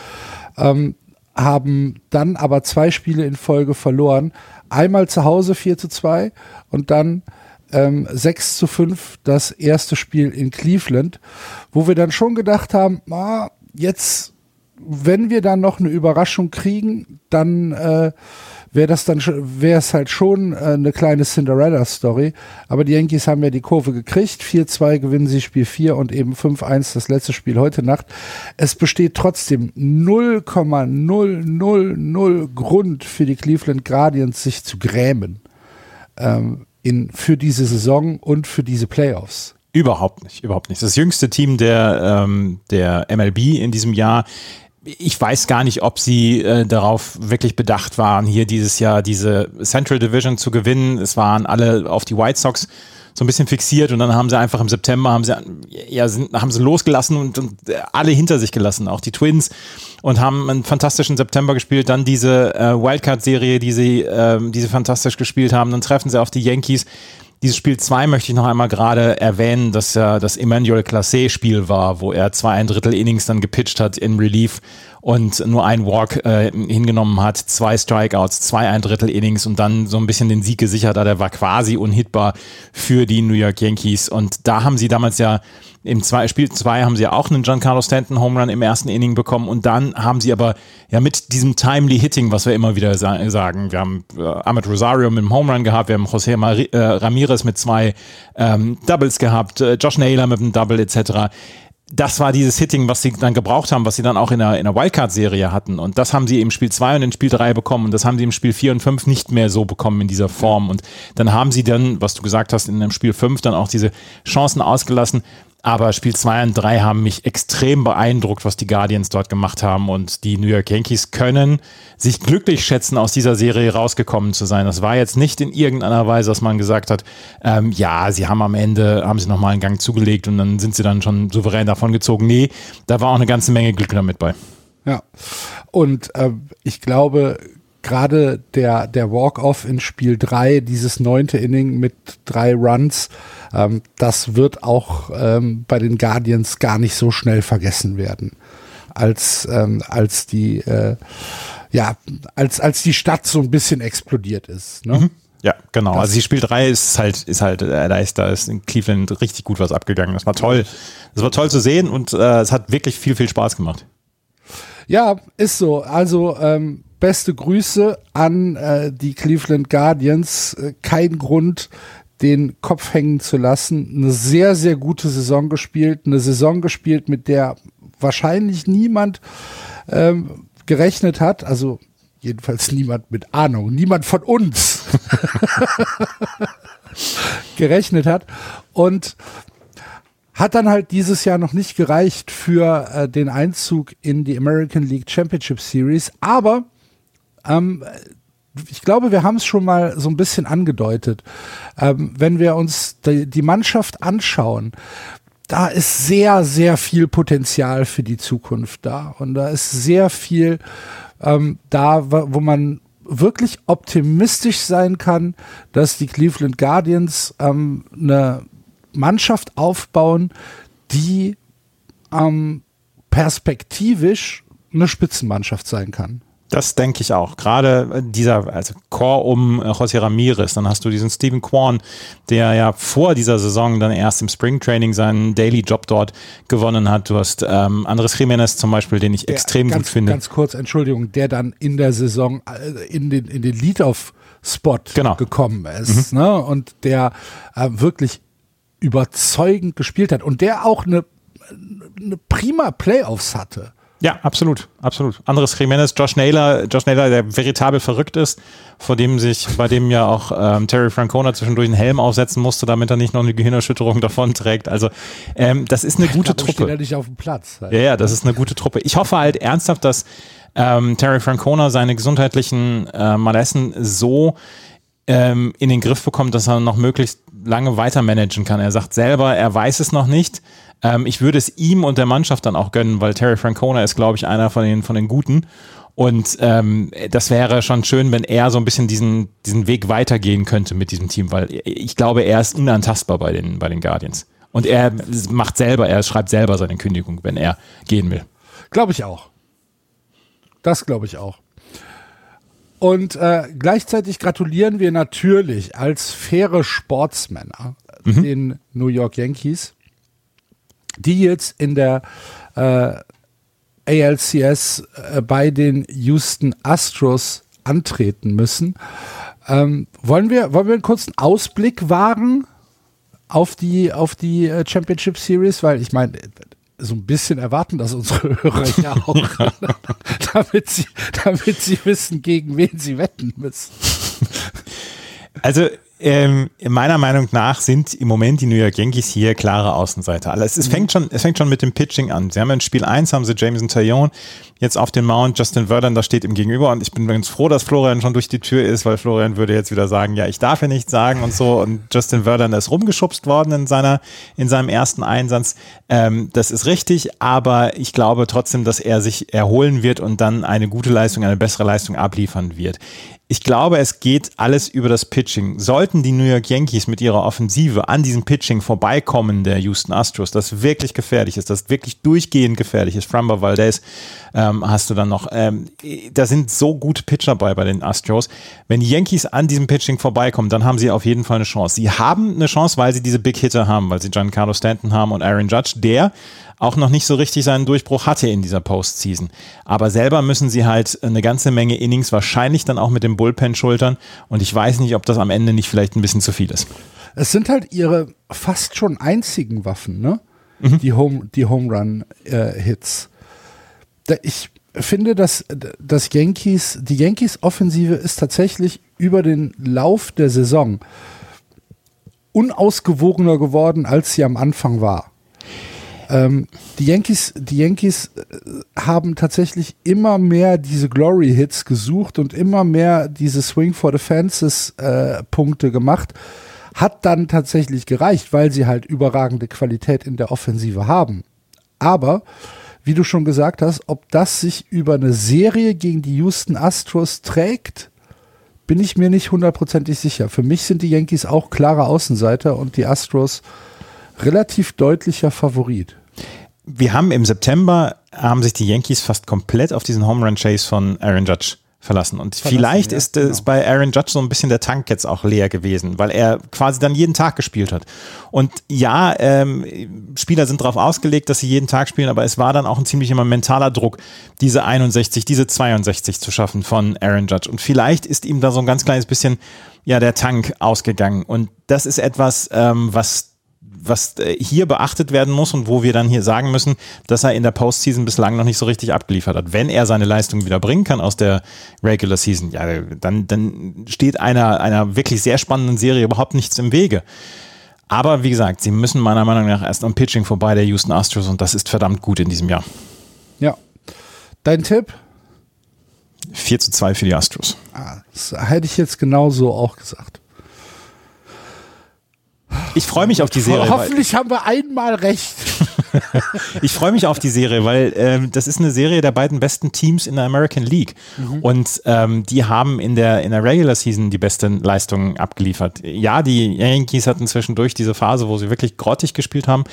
ähm, haben dann aber zwei Spiele in Folge verloren. Einmal zu Hause 4 zu 2 und dann ähm, 6 zu 5 das erste Spiel in Cleveland, wo wir dann schon gedacht haben, ah, jetzt, wenn wir dann noch eine Überraschung kriegen, dann äh, wäre das dann wäre es halt schon äh, eine kleine Cinderella-Story. Aber die Yankees haben ja die Kurve gekriegt. 4-2 gewinnen sie Spiel 4 und eben 5-1 das letzte Spiel heute Nacht. Es besteht trotzdem 0,000 Grund für die Cleveland Guardians, sich zu grämen. Ähm, in, für diese Saison und für diese Playoffs. Überhaupt nicht, überhaupt nicht. Das jüngste Team der, ähm, der MLB in diesem Jahr ich weiß gar nicht, ob sie äh, darauf wirklich bedacht waren, hier dieses Jahr diese Central Division zu gewinnen. Es waren alle auf die White Sox so ein bisschen fixiert und dann haben sie einfach im September haben sie ja sind, haben sie losgelassen und, und alle hinter sich gelassen, auch die Twins und haben einen fantastischen September gespielt. Dann diese äh, Wildcard-Serie, die sie, äh, die sie fantastisch gespielt haben. Dann treffen sie auf die Yankees. Dieses Spiel 2 möchte ich noch einmal gerade erwähnen, dass ja das Emmanuel Classe Spiel war, wo er zwei ein Drittel Innings dann gepitcht hat in Relief und nur ein Walk äh, hingenommen hat, zwei Strikeouts, zwei ein Drittel Innings und dann so ein bisschen den Sieg gesichert hat. Er war quasi unhittbar für die New York Yankees und da haben sie damals ja im zwei, Spiel 2 haben sie auch einen Giancarlo Stanton Home Run im ersten Inning bekommen und dann haben sie aber ja mit diesem timely Hitting, was wir immer wieder sa sagen, wir haben äh, Ahmed Rosario mit einem Home Run gehabt, wir haben José Mari äh, Ramirez mit zwei ähm, Doubles gehabt, äh, Josh Naylor mit einem Double etc das war dieses Hitting, was sie dann gebraucht haben, was sie dann auch in der, in der Wildcard-Serie hatten. Und das haben sie im Spiel 2 und in Spiel 3 bekommen. Und das haben sie im Spiel 4 und 5 nicht mehr so bekommen in dieser Form. Und dann haben sie dann, was du gesagt hast, in dem Spiel 5 dann auch diese Chancen ausgelassen. Aber Spiel 2 und 3 haben mich extrem beeindruckt, was die Guardians dort gemacht haben. Und die New York Yankees können sich glücklich schätzen, aus dieser Serie rausgekommen zu sein. Das war jetzt nicht in irgendeiner Weise, dass man gesagt hat, ähm, ja, sie haben am Ende, haben sie nochmal einen Gang zugelegt und dann sind sie dann schon souverän davon gezogen. Nee, da war auch eine ganze Menge Glück damit bei. Ja. Und äh, ich glaube, gerade der, der Walk-Off in Spiel 3, dieses neunte Inning mit drei Runs, ähm, das wird auch ähm, bei den Guardians gar nicht so schnell vergessen werden, als, ähm, als die, äh, ja, als, als die Stadt so ein bisschen explodiert ist. Ne? Mhm. Ja, genau. Das also die Spiel 3 ist halt, ist halt, äh, da ist, da ist in Cleveland richtig gut was abgegangen. Das war toll. Das war toll zu sehen und äh, es hat wirklich viel, viel Spaß gemacht. Ja, ist so. Also ähm, beste Grüße an äh, die Cleveland Guardians. Äh, kein Grund, den Kopf hängen zu lassen. Eine sehr, sehr gute Saison gespielt. Eine Saison gespielt, mit der wahrscheinlich niemand ähm, gerechnet hat. Also jedenfalls niemand mit Ahnung. Niemand von uns gerechnet hat. Und hat dann halt dieses Jahr noch nicht gereicht für äh, den Einzug in die American League Championship Series. Aber ähm, ich glaube, wir haben es schon mal so ein bisschen angedeutet. Ähm, wenn wir uns die, die Mannschaft anschauen, da ist sehr, sehr viel Potenzial für die Zukunft da. Und da ist sehr viel ähm, da, wo man wirklich optimistisch sein kann, dass die Cleveland Guardians ähm, eine Mannschaft aufbauen, die ähm, perspektivisch eine Spitzenmannschaft sein kann. Das denke ich auch. Gerade dieser also Chor um José Ramirez, dann hast du diesen Stephen Kwan, der ja vor dieser Saison dann erst im Springtraining seinen Daily Job dort gewonnen hat. Du hast ähm, Andres Jiménez zum Beispiel, den ich der, extrem ganz, gut finde. Ganz kurz, Entschuldigung, der dann in der Saison äh, in den, in den Lead-Off-Spot genau. gekommen ist mhm. ne? und der äh, wirklich überzeugend gespielt hat und der auch eine, eine prima Playoffs hatte. Ja, absolut, absolut. Anderes Jimenez, Josh Naylor, Josh Naylor, der veritabel verrückt ist, vor dem sich, bei dem ja auch ähm, Terry Francona zwischendurch einen Helm aufsetzen musste, damit er nicht noch eine Gehirnerschütterung davon trägt. Also ähm, das ist eine gute glaube, Truppe. Steht nicht auf dem Platz. Halt. Ja, ja, das ist eine gute Truppe. Ich hoffe halt ernsthaft, dass ähm, Terry Francona seine gesundheitlichen äh, Malessen so ähm, in den Griff bekommt, dass er noch möglichst lange weiter managen kann. Er sagt selber, er weiß es noch nicht. Ähm, ich würde es ihm und der Mannschaft dann auch gönnen, weil Terry Francona ist, glaube ich, einer von den, von den Guten. Und ähm, das wäre schon schön, wenn er so ein bisschen diesen, diesen Weg weitergehen könnte mit diesem Team, weil ich glaube, er ist unantastbar bei den, bei den Guardians. Und er macht selber, er schreibt selber seine Kündigung, wenn er gehen will. Glaube ich auch. Das glaube ich auch. Und äh, gleichzeitig gratulieren wir natürlich als faire Sportsmänner mhm. den New York Yankees, die jetzt in der äh, ALCS äh, bei den Houston Astros antreten müssen. Ähm, wollen, wir, wollen wir einen kurzen Ausblick wagen auf die, auf die äh, Championship Series? Weil ich meine, so ein bisschen erwarten das unsere Hörer ja auch, damit, sie, damit sie wissen, gegen wen sie wetten müssen. Also ähm, meiner Meinung nach sind im Moment die New York Yankees hier klare Außenseiter. Also es, es, mhm. fängt schon, es fängt schon mit dem Pitching an. Sie haben in Spiel 1 haben sie Jameson Taillon jetzt auf dem Mount, Justin Vernon, da steht ihm gegenüber und ich bin ganz froh, dass Florian schon durch die Tür ist, weil Florian würde jetzt wieder sagen, ja, ich darf ja nichts sagen und so und Justin Vernon ist rumgeschubst worden in seiner, in seinem ersten Einsatz. Ähm, das ist richtig, aber ich glaube trotzdem, dass er sich erholen wird und dann eine gute Leistung, eine bessere Leistung abliefern wird. Ich glaube, es geht alles über das Pitching. Sollten die New York Yankees mit ihrer Offensive an diesem Pitching vorbeikommen, der Houston Astros, das wirklich gefährlich ist, das wirklich durchgehend gefährlich ist, Framber Valdez ähm, hast du dann noch, ähm, da sind so gute Pitcher bei bei den Astros. Wenn die Yankees an diesem Pitching vorbeikommen, dann haben sie auf jeden Fall eine Chance. Sie haben eine Chance, weil sie diese Big Hitter haben, weil sie Giancarlo Stanton haben und Aaron Judge, der auch noch nicht so richtig seinen Durchbruch hatte in dieser Postseason. Aber selber müssen sie halt eine ganze Menge Innings wahrscheinlich dann auch mit dem Bullpen schultern. Und ich weiß nicht, ob das am Ende nicht vielleicht ein bisschen zu viel ist. Es sind halt ihre fast schon einzigen Waffen, ne? Mhm. Die Home, die Home Run äh, Hits. ich finde, dass das Yankees, die Yankees Offensive ist tatsächlich über den Lauf der Saison unausgewogener geworden, als sie am Anfang war. Ähm, die Yankees, die Yankees äh, haben tatsächlich immer mehr diese Glory-Hits gesucht und immer mehr diese Swing for the Fences äh, Punkte gemacht. Hat dann tatsächlich gereicht, weil sie halt überragende Qualität in der Offensive haben. Aber, wie du schon gesagt hast, ob das sich über eine Serie gegen die Houston Astros trägt, bin ich mir nicht hundertprozentig sicher. Für mich sind die Yankees auch klare Außenseiter und die Astros relativ deutlicher Favorit. Wir haben im September, haben sich die Yankees fast komplett auf diesen Home Run Chase von Aaron Judge verlassen. Und verlassen, vielleicht ja, ist es genau. bei Aaron Judge so ein bisschen der Tank jetzt auch leer gewesen, weil er quasi dann jeden Tag gespielt hat. Und ja, ähm, Spieler sind darauf ausgelegt, dass sie jeden Tag spielen, aber es war dann auch ein ziemlich immer mentaler Druck, diese 61, diese 62 zu schaffen von Aaron Judge. Und vielleicht ist ihm da so ein ganz kleines bisschen ja der Tank ausgegangen. Und das ist etwas, ähm, was was äh, hier beachtet werden muss und wo wir dann hier sagen müssen, dass er in der Postseason bislang noch nicht so richtig abgeliefert hat. Wenn er seine Leistung wieder bringen kann aus der Regular Season, ja, dann, dann steht einer, einer wirklich sehr spannenden Serie überhaupt nichts im Wege. Aber wie gesagt, sie müssen meiner Meinung nach erst am Pitching vorbei der Houston Astros und das ist verdammt gut in diesem Jahr. Ja. Dein Tipp? 4 zu 2 für die Astros. Ah, das hätte ich jetzt genauso auch gesagt. Ich freue mich auf die Serie. Hoffentlich haben wir einmal recht. ich freue mich auf die Serie, weil ähm, das ist eine Serie der beiden besten Teams in der American League. Mhm. Und ähm, die haben in der, in der Regular Season die besten Leistungen abgeliefert. Ja, die Yankees hatten zwischendurch diese Phase, wo sie wirklich grottig gespielt haben.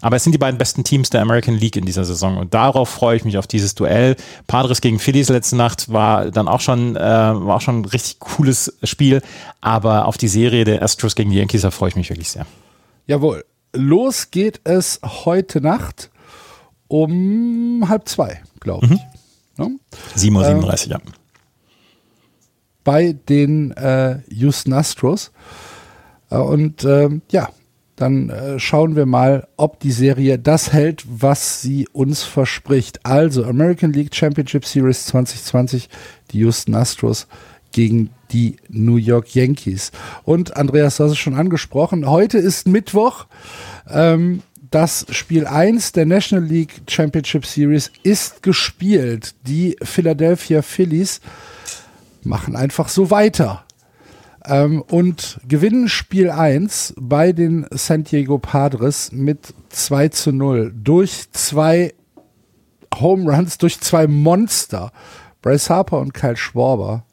Aber es sind die beiden besten Teams der American League in dieser Saison. Und darauf freue ich mich auf dieses Duell. Padres gegen Phillies letzte Nacht war dann auch schon, äh, war auch schon ein richtig cooles Spiel. Aber auf die Serie der Astros gegen die Yankees, da freue ich mich wirklich sehr. Jawohl los geht es heute Nacht um halb zwei, glaube ich. Mhm. Ne? 7.37 Uhr, ja. Bei den äh, Houston Astros. Äh, und äh, ja, dann äh, schauen wir mal, ob die Serie das hält, was sie uns verspricht. Also American League Championship Series 2020, die Houston Astros gegen die New York Yankees. Und Andreas, du hast es schon angesprochen, heute ist Mittwoch. Ähm, das Spiel 1 der National League Championship Series ist gespielt. Die Philadelphia Phillies machen einfach so weiter. Ähm, und gewinnen Spiel 1 bei den San Diego Padres mit 2 zu 0 durch zwei Home Runs, durch zwei Monster. Bryce Harper und Kyle Schwarber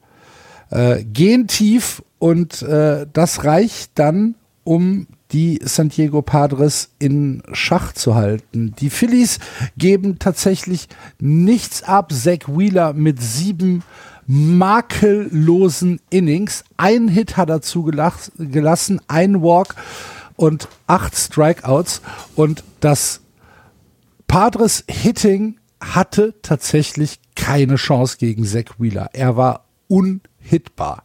äh, gehen tief und äh, das reicht dann, um die San Diego Padres in Schach zu halten. Die Phillies geben tatsächlich nichts ab. Zach Wheeler mit sieben makellosen Innings. Ein Hit hat er zugelassen, ein Walk und acht Strikeouts. Und das Padres Hitting hatte tatsächlich keine Chance gegen Zach Wheeler. Er war un hitbar.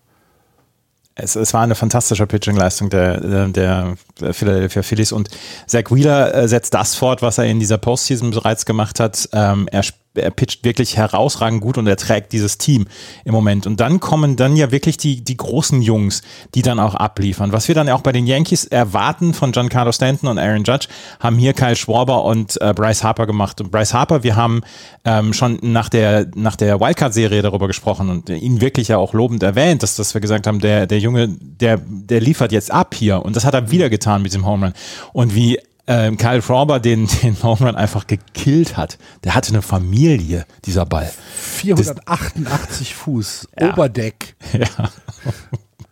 Es, es, war eine fantastische Pitching-Leistung der, der, der Philadelphia Phillies und Zach Wheeler äh, setzt das fort, was er in dieser Postseason bereits gemacht hat. Ähm, er er pitcht wirklich herausragend gut und er trägt dieses Team im Moment. Und dann kommen dann ja wirklich die, die großen Jungs, die dann auch abliefern. Was wir dann auch bei den Yankees erwarten von Giancarlo Stanton und Aaron Judge, haben hier Kyle Schwarber und äh, Bryce Harper gemacht. Und Bryce Harper, wir haben ähm, schon nach der, nach der Wildcard-Serie darüber gesprochen und ihn wirklich ja auch lobend erwähnt, dass, dass wir gesagt haben, der, der Junge, der, der liefert jetzt ab hier. Und das hat er wieder getan mit dem Home Run. Und wie ähm, Kyle Frauber den, den Home Run einfach gekillt hat. Der hatte eine Familie, dieser Ball. 488 das, Fuß, ja. Oberdeck. Ja.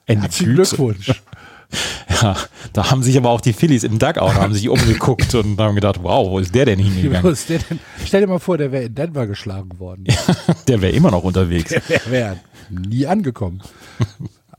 Herzlichen Glückwunsch. Ja, da haben sich aber auch die Phillies im Dugout haben sich umgeguckt und haben gedacht, wow, wo ist der denn hingegangen? Der denn? Stell dir mal vor, der wäre in Denver geschlagen worden. Ja, der wäre immer noch unterwegs. Der wäre wär nie angekommen.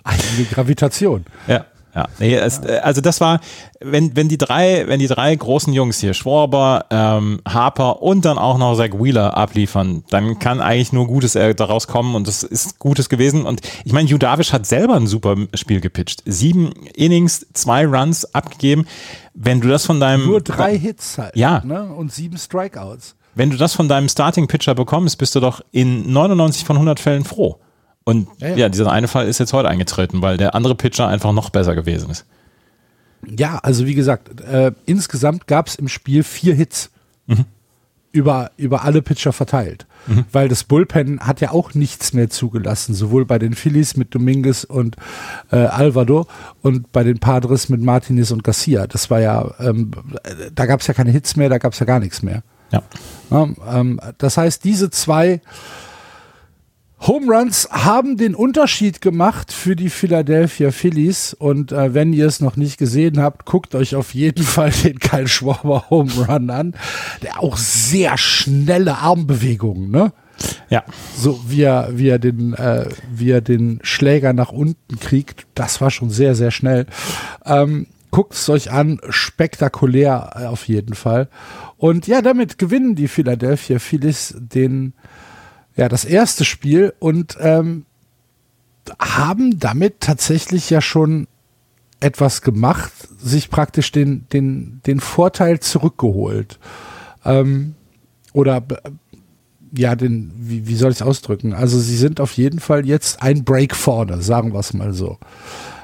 Eigene Gravitation. Ja. Ja, nee, es, äh, also das war, wenn, wenn die drei, wenn die drei großen Jungs hier, Schwarber, ähm, Harper und dann auch noch Zach Wheeler abliefern, dann kann eigentlich nur Gutes äh, daraus kommen und das ist Gutes gewesen. Und ich meine, Judavish hat selber ein super Spiel gepitcht. Sieben Innings, zwei Runs abgegeben. Wenn du das von deinem. Nur drei Hits halt. Ja. Ne? Und sieben Strikeouts. Wenn du das von deinem Starting-Pitcher bekommst, bist du doch in 99 von 100 Fällen froh. Und ja, ja. ja, dieser eine Fall ist jetzt heute eingetreten, weil der andere Pitcher einfach noch besser gewesen ist. Ja, also wie gesagt, äh, insgesamt gab es im Spiel vier Hits Mhm. Über, über alle Pitcher verteilt. Mhm. Weil das Bullpen hat ja auch nichts mehr zugelassen, sowohl bei den Phillies mit Dominguez und äh, Alvaro und bei den Padres mit Martinez und Garcia. Das war ja, ähm, da gab es ja keine Hits mehr, da gab es ja gar nichts mehr. Ja. ja ähm, das heißt, diese zwei Home Runs haben den Unterschied gemacht für die Philadelphia Phillies und äh, wenn ihr es noch nicht gesehen habt, guckt euch auf jeden Fall den Kyle Schwarber Home Run an, der auch sehr schnelle Armbewegungen, ne? Ja. So wie er, wie er den, äh, wie er den Schläger nach unten kriegt, das war schon sehr, sehr schnell. Ähm, guckt es euch an, spektakulär äh, auf jeden Fall. Und ja, damit gewinnen die Philadelphia Phillies den ja, das erste Spiel und ähm, haben damit tatsächlich ja schon etwas gemacht, sich praktisch den, den, den Vorteil zurückgeholt. Ähm, oder ja, den, wie, wie soll ich es ausdrücken? Also sie sind auf jeden Fall jetzt ein Break vorne, sagen wir es mal so.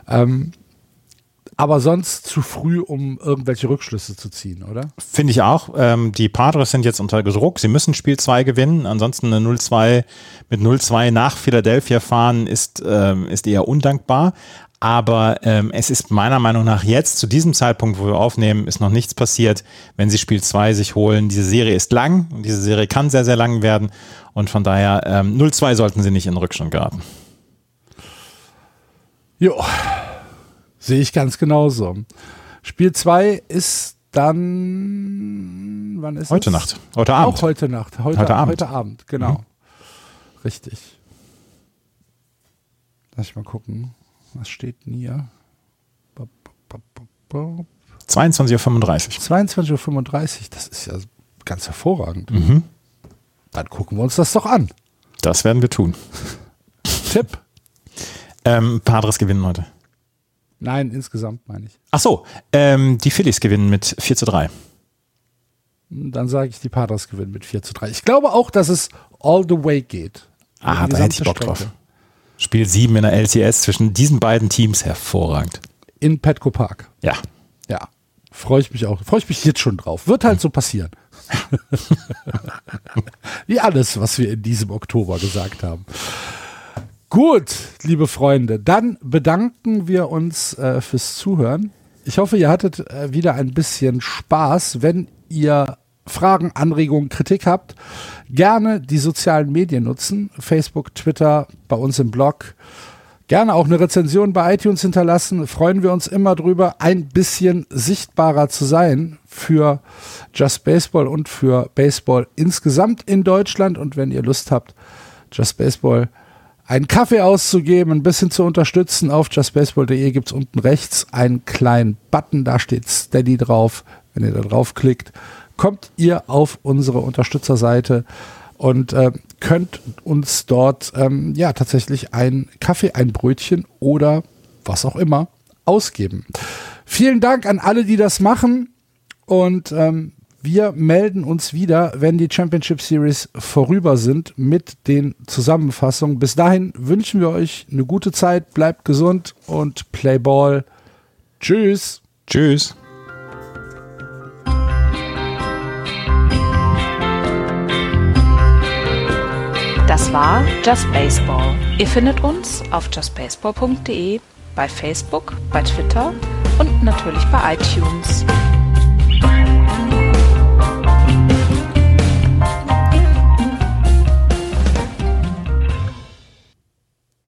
Ähm, aber sonst zu früh, um irgendwelche Rückschlüsse zu ziehen, oder? Finde ich auch. Ähm, die Padres sind jetzt unter Druck. Sie müssen Spiel 2 gewinnen. Ansonsten eine 0-2 mit 0-2 nach Philadelphia fahren ist, ähm, ist eher undankbar. Aber ähm, es ist meiner Meinung nach jetzt, zu diesem Zeitpunkt, wo wir aufnehmen, ist noch nichts passiert, wenn sie Spiel 2 sich holen. Diese Serie ist lang und diese Serie kann sehr, sehr lang werden. Und von daher ähm, 0-2 sollten sie nicht in Rückstand geraten. Jo. Sehe ich ganz genauso. Spiel 2 ist dann, wann ist Heute es? Nacht. Heute Abend. Auch heute Nacht. Heute, heute Abend. Heute Abend, genau. Mhm. Richtig. Lass ich mal gucken. Was steht denn hier? 22.35 Uhr. 22.35 Uhr, das ist ja ganz hervorragend. Mhm. Dann gucken wir uns das doch an. Das werden wir tun. Tipp. Ähm, Padres gewinnen heute. Nein, insgesamt meine ich. Ach so, ähm, die Phillies gewinnen mit 4 zu 3. Dann sage ich, die Padres gewinnen mit 4 zu 3. Ich glaube auch, dass es all the way geht. Ah, da hätte ich Bock Strecke. drauf. Spiel 7 in der LCS zwischen diesen beiden Teams hervorragend. In Petco Park. Ja. Ja. Freue ich mich auch. Freue ich mich jetzt schon drauf. Wird halt so passieren. Wie alles, was wir in diesem Oktober gesagt haben. Gut, liebe Freunde, dann bedanken wir uns äh, fürs Zuhören. Ich hoffe, ihr hattet äh, wieder ein bisschen Spaß. Wenn ihr Fragen, Anregungen, Kritik habt, gerne die sozialen Medien nutzen. Facebook, Twitter, bei uns im Blog. Gerne auch eine Rezension bei iTunes hinterlassen. Freuen wir uns immer drüber, ein bisschen sichtbarer zu sein für Just Baseball und für Baseball insgesamt in Deutschland. Und wenn ihr Lust habt, Just Baseball einen Kaffee auszugeben, ein bisschen zu unterstützen. Auf justbaseball.de gibt es unten rechts einen kleinen Button, da steht Steady drauf. Wenn ihr da draufklickt, kommt ihr auf unsere Unterstützerseite und äh, könnt uns dort ähm, ja tatsächlich ein Kaffee, ein Brötchen oder was auch immer ausgeben. Vielen Dank an alle, die das machen und ähm, wir melden uns wieder, wenn die Championship Series vorüber sind mit den Zusammenfassungen. Bis dahin wünschen wir euch eine gute Zeit, bleibt gesund und play ball. Tschüss. Tschüss. Das war Just Baseball. Ihr findet uns auf justbaseball.de, bei Facebook, bei Twitter und natürlich bei iTunes.